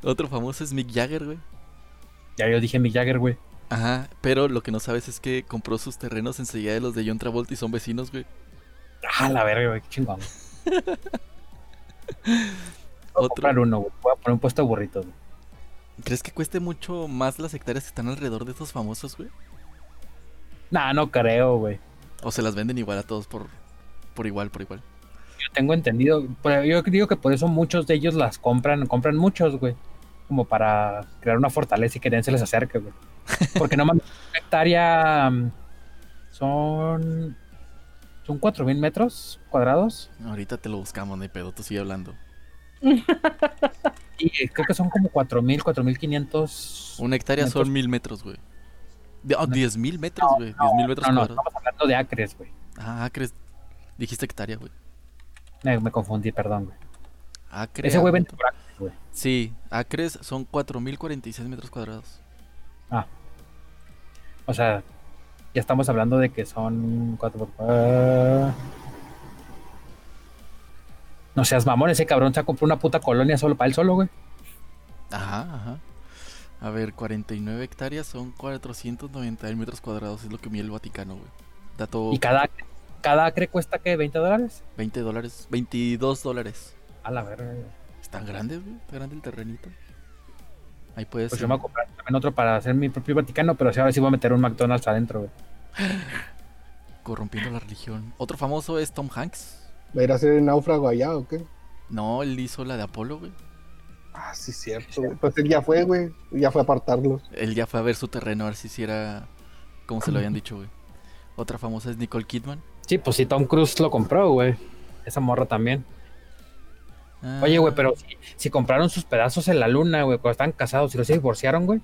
Otro famoso es Mick Jagger, güey. Ya yo dije Mick Jagger, güey. Ajá, pero lo que no sabes es que compró sus terrenos enseguida de los de John Travolta y son vecinos, güey. Ah, la verga, güey, qué chingón. Voy a comprar uno, güey. Voy a poner un puesto de burritos, güey. ¿Crees que cueste mucho más las hectáreas que están alrededor de estos famosos, güey? Nah, no creo, güey. O se las venden igual a todos por, por igual, por igual. Yo tengo entendido. pero Yo digo que por eso muchos de ellos las compran, compran muchos, güey. Como para crear una fortaleza y que nadie se les acerque, güey. Porque no mames, una hectárea mm, son. Son 4000 metros cuadrados. Ahorita te lo buscamos, no hay pedo, tú sigue hablando. Y creo que son como 4000, 4500. Una hectárea metros. son mil metros, güey. Oh, No. diez mil metros, güey. No, diez mil metros no, no, cuadrados. estamos hablando de acres, güey. Ah, acres. Dijiste hectárea, güey. Me, me confundí, perdón, güey. Acre. Ese güey vende por acres, güey. Sí, acres son 4046 metros cuadrados. O sea, ya estamos hablando de que son 4 por cua- No seas mamón, ese cabrón se ha comprado una puta colonia solo para él solo, güey. Ajá, ajá. A ver, 49 hectáreas son 490 metros cuadrados, es lo que mide el Vaticano, güey. Dato Y cada, acre- cada acre cuesta, ¿qué? ¿20 dólares? 20 dólares, 22 dólares. A la verga. güey. Está grande, güey. Está grande el terrenito. Ahí puedes. Pues yo me voy a comprar también otro para hacer mi propio Vaticano, pero sí, ahora sí voy a meter un McDonald's adentro, güey. corrompiendo la religión. Otro famoso es Tom Hanks. ¿Va a ir a hacer náufrago allá o qué? No, él hizo la de Apolo, güey. Ah, sí, cierto. güey. Pues él ya fue, güey. Ya fue a apartarlos. Él ya fue a ver su terreno, a ver si hiciera como se lo habían dicho, güey. Otra famosa es Nicole Kidman. Sí, pues sí, Tom Cruise lo compró, güey. Esa morra también. Ah, Oye, güey, pero si, si compraron sus pedazos en la luna, güey, cuando estaban casados y los divorciaron, güey.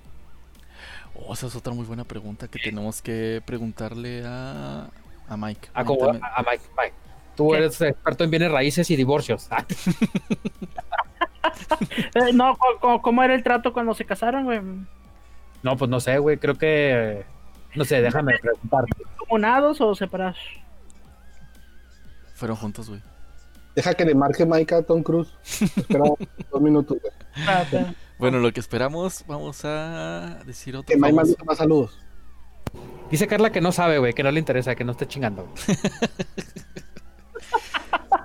Oh, esa es otra muy buena pregunta que tenemos que preguntarle a, a Mike. Ah, como a, a Mike, Mike. Tú ¿Qué? eres experto en bienes raíces y divorcios. Ah, Eh, no, ¿cómo era el trato cuando se casaron, güey? no, pues no sé, güey. Creo que. No sé, déjame preguntar. ¿Comunados o separados? Fueron juntos, güey. Deja que le marque Mike a Tom Cruise. Espera dos minutos, güey. Ah, Bueno, lo que esperamos, vamos a decir otro Que Mike mande más saludos. Dice Carla que no sabe, güey, que no le interesa, que no esté chingando.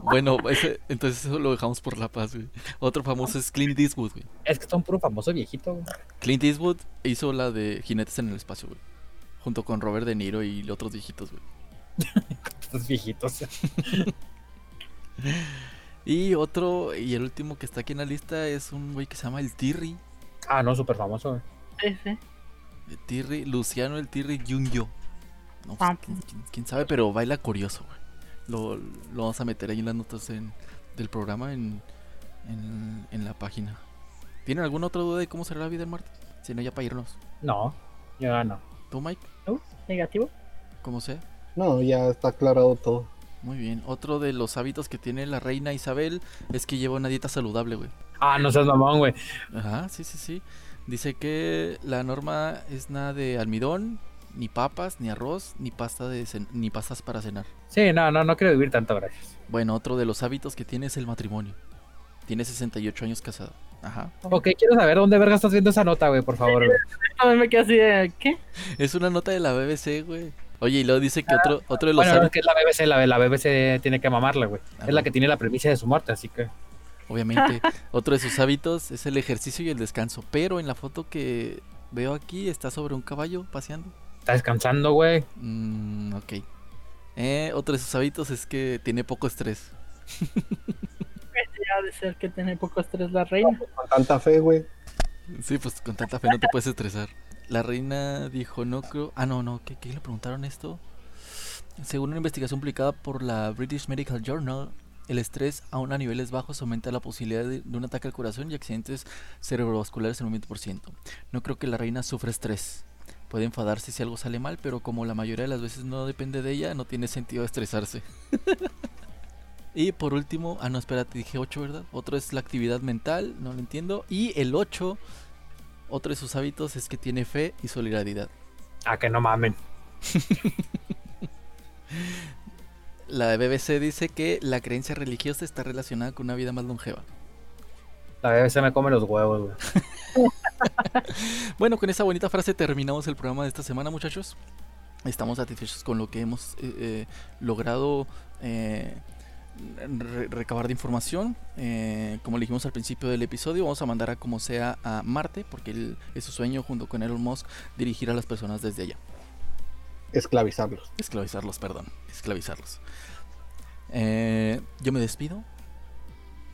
Bueno, ese- entonces eso lo dejamos por la paz, güey. Otro famoso es Clint Eastwood, güey. Es que son puro famoso viejito, güey. Clint Eastwood hizo la de Jinetes en el Espacio, güey. Junto con Robert De Niro y otros viejitos, güey. Estos viejitos. Y otro, y el último que está aquí en la lista es un güey que se llama el Tirri. Ah, no, súper famoso, güey. sí, sí. El Tirri, Luciano el Tirri Jungyo. No, pues, Ah. ¿quién, quién- quién sabe, pero baila curioso, güey. Lo, lo vamos a meter ahí en las notas en- del programa en, en, en la página. ¿Tienen alguna otra duda de cómo será la vida en Marte? Si no, ya para irnos. No, ya no. ¿Tú, Mike? Negativo. ¿Cómo sea? No, ya está aclarado todo. Muy bien. Otro de los hábitos que tiene la reina Isabel es que lleva una dieta saludable, güey. Ah, no seas mamón, güey. Ajá, sí, sí, sí. Dice que la norma es nada de almidón, ni papas, ni arroz, ni pasta de cen- ni pastas para cenar. Sí, no, no, no quiero vivir tanto, gracias. Bueno, otro de los hábitos que tiene es el matrimonio. Tiene 68 años casado. Ajá. Ok, quiero saber dónde verga estás viendo esa nota, güey, por favor, güey. A mí me quedé así de, ¿qué? Es una nota de la BBC, güey. Oye, y luego dice que otro, otro de los Bueno, no, es hábitos, que es la BBC, la, la BBC tiene que mamarla, güey. Ah, Es la que tiene la premisa de su muerte, así que. obviamente, otro de sus hábitos es el ejercicio y el descanso. Pero en la foto que veo aquí está sobre un caballo paseando. Está descansando, güey. Mm, ok. Eh, otro de sus hábitos es que tiene poco estrés. Ya de ser que tiene poco estrés la reina. Con tanta fe, güey. Sí, pues con tanta fe no te puedes estresar. La reina dijo, no creo... Ah, no, no, ¿qué, le preguntaron esto? Según una investigación publicada por la British Medical Journal, El estrés, aún a niveles bajos, aumenta la posibilidad de, de un ataque al corazón y accidentes cerebrovasculares en un 20%. No creo que la reina sufra estrés. Puede enfadarse si algo sale mal, pero como la mayoría de las veces no depende de ella, no tiene sentido estresarse. y por último, ah no, espérate, dije 8, ¿verdad? Otro es la actividad mental, no lo entiendo. Y el 8, otro de sus hábitos es que tiene fe y solidaridad. Ah, que no mamen. La BBC dice que la creencia religiosa está relacionada con una vida más longeva. La BBC me come los huevos, güey. Bueno, con esa bonita frase terminamos el programa de esta semana, muchachos. Estamos satisfechos con lo que hemos eh, eh, logrado eh, re- recabar de información. Eh, como le dijimos al principio del episodio, vamos a mandar a como sea a Marte, porque él- es su sueño junto con Elon Musk dirigir a las personas desde allá. Esclavizarlos. Esclavizarlos, perdón. Esclavizarlos. Eh, yo me despido.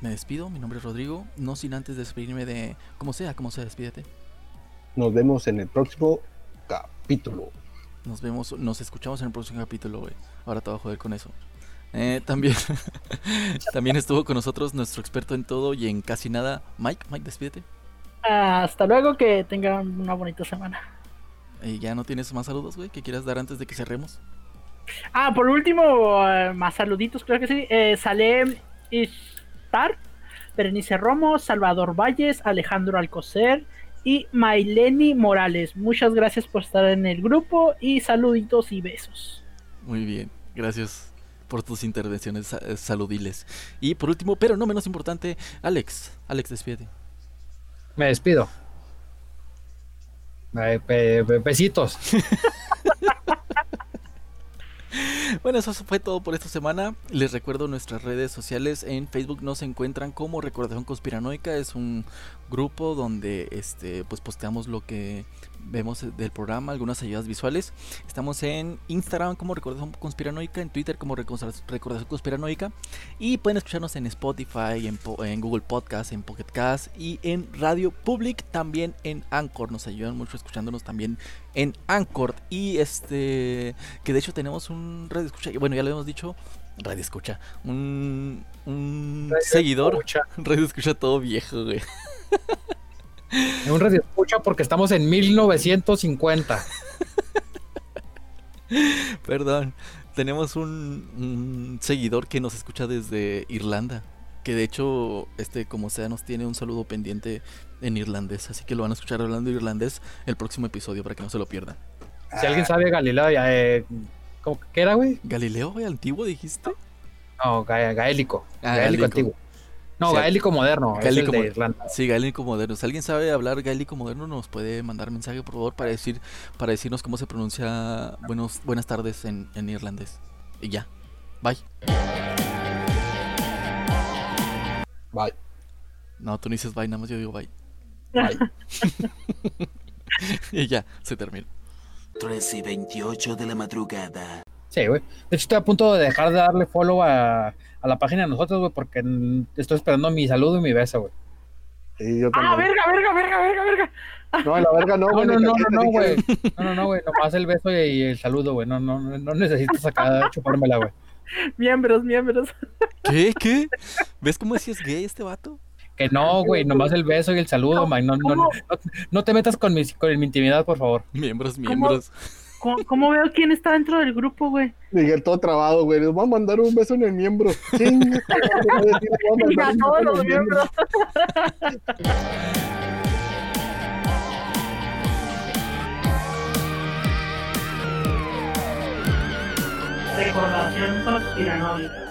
Me despido. Mi nombre es Rodrigo. No sin antes despedirme de. Como sea, como sea, despídete. Nos vemos en el próximo capítulo. Nos vemos, nos escuchamos en el próximo capítulo, güey. Ahora te voy a joder con eso. Eh, también, también estuvo con nosotros nuestro experto en todo y en casi nada, Mike. Mike, despídete. Hasta luego, que tengan una bonita semana. Eh, ¿Ya no tienes más saludos, güey? que quieras dar antes de que cerremos? Ah, por último, eh, más saluditos, creo que sí. Eh, Salem Ishtar, Berenice Romo, Salvador Valles, Alejandro Alcocer y Maileni Morales. Muchas gracias por estar en el grupo y saluditos y besos. Muy bien, gracias por tus intervenciones eh, saludiles. Y por último, pero no menos importante, Alex. Alex, despídete. Me despido. Besitos. Bueno, eso fue todo por esta semana. Les recuerdo nuestras redes sociales. En Facebook nos encuentran como Recordación Conspiranoica. Es un grupo donde este pues posteamos lo que vemos del programa, algunas ayudas visuales. Estamos en Instagram como Recordación Conspiranoica, en Twitter como Recordación Conspiranoica. Y pueden escucharnos en Spotify, en, Google Podcast, en Pocket Cast y en Radio Public, también en Anchor. Nos ayudan mucho escuchándonos también en Anchor. Y este que de hecho tenemos un radio escucha, bueno, ya lo hemos dicho, radio escucha, un, un seguidor, Escucha. radio escucha todo viejo, güey. Un radio escucha porque estamos en 1950. Perdón, tenemos un, un seguidor que nos escucha desde Irlanda, que de hecho, este como sea, nos tiene un saludo pendiente en irlandés, así que lo van a escuchar hablando irlandés el próximo episodio para que no se lo pierdan. Si alguien sabe Galileo, ya, eh, ¿cómo, ¿qué era, güey? Galileo, güey, antiguo, dijiste. No, gaélico. Ah, gaélico gaélico. antiguo. No, Sí, gaélico moderno. gaélico es el de mo- Irlanda. Sí, gaélico moderno. Si alguien sabe hablar gaélico moderno, nos puede mandar mensaje, por favor, para decir, para decirnos cómo se pronuncia buenos, buenas tardes en, en irlandés. Y ya. Bye. Bye. No, tú no dices bye, nada más yo digo bye. Bye. y ya, se termina. 13 y 28 de la madrugada. Sí, güey. De hecho, estoy a punto de dejar de darle follow a, a la página de nosotros, güey, porque estoy esperando mi saludo y mi beso, güey. Sí, yo Ah, verga, verga, verga, verga, verga. No, la verga no, güey. no, no, no, no, güey. No, no, no, güey. Nomás el beso y, y el saludo, güey. No, no, no, no necesitas acá chupármela, güey. Miembros, miembros. ¿Qué? ¿Qué? ¿Ves cómo decías gay este vato? Que no, güey. Nomás el beso y el saludo, man. No, no, no, no, no te metas con mi, con mi intimidad, por favor. Miembros, miembros. ¿Cómo, cómo veo quién está dentro del grupo, güey? Miguel todo trabado, güey. Les voy a mandar un beso en el miembro. Les voy a todos los miembros. Recordación conspiranoica.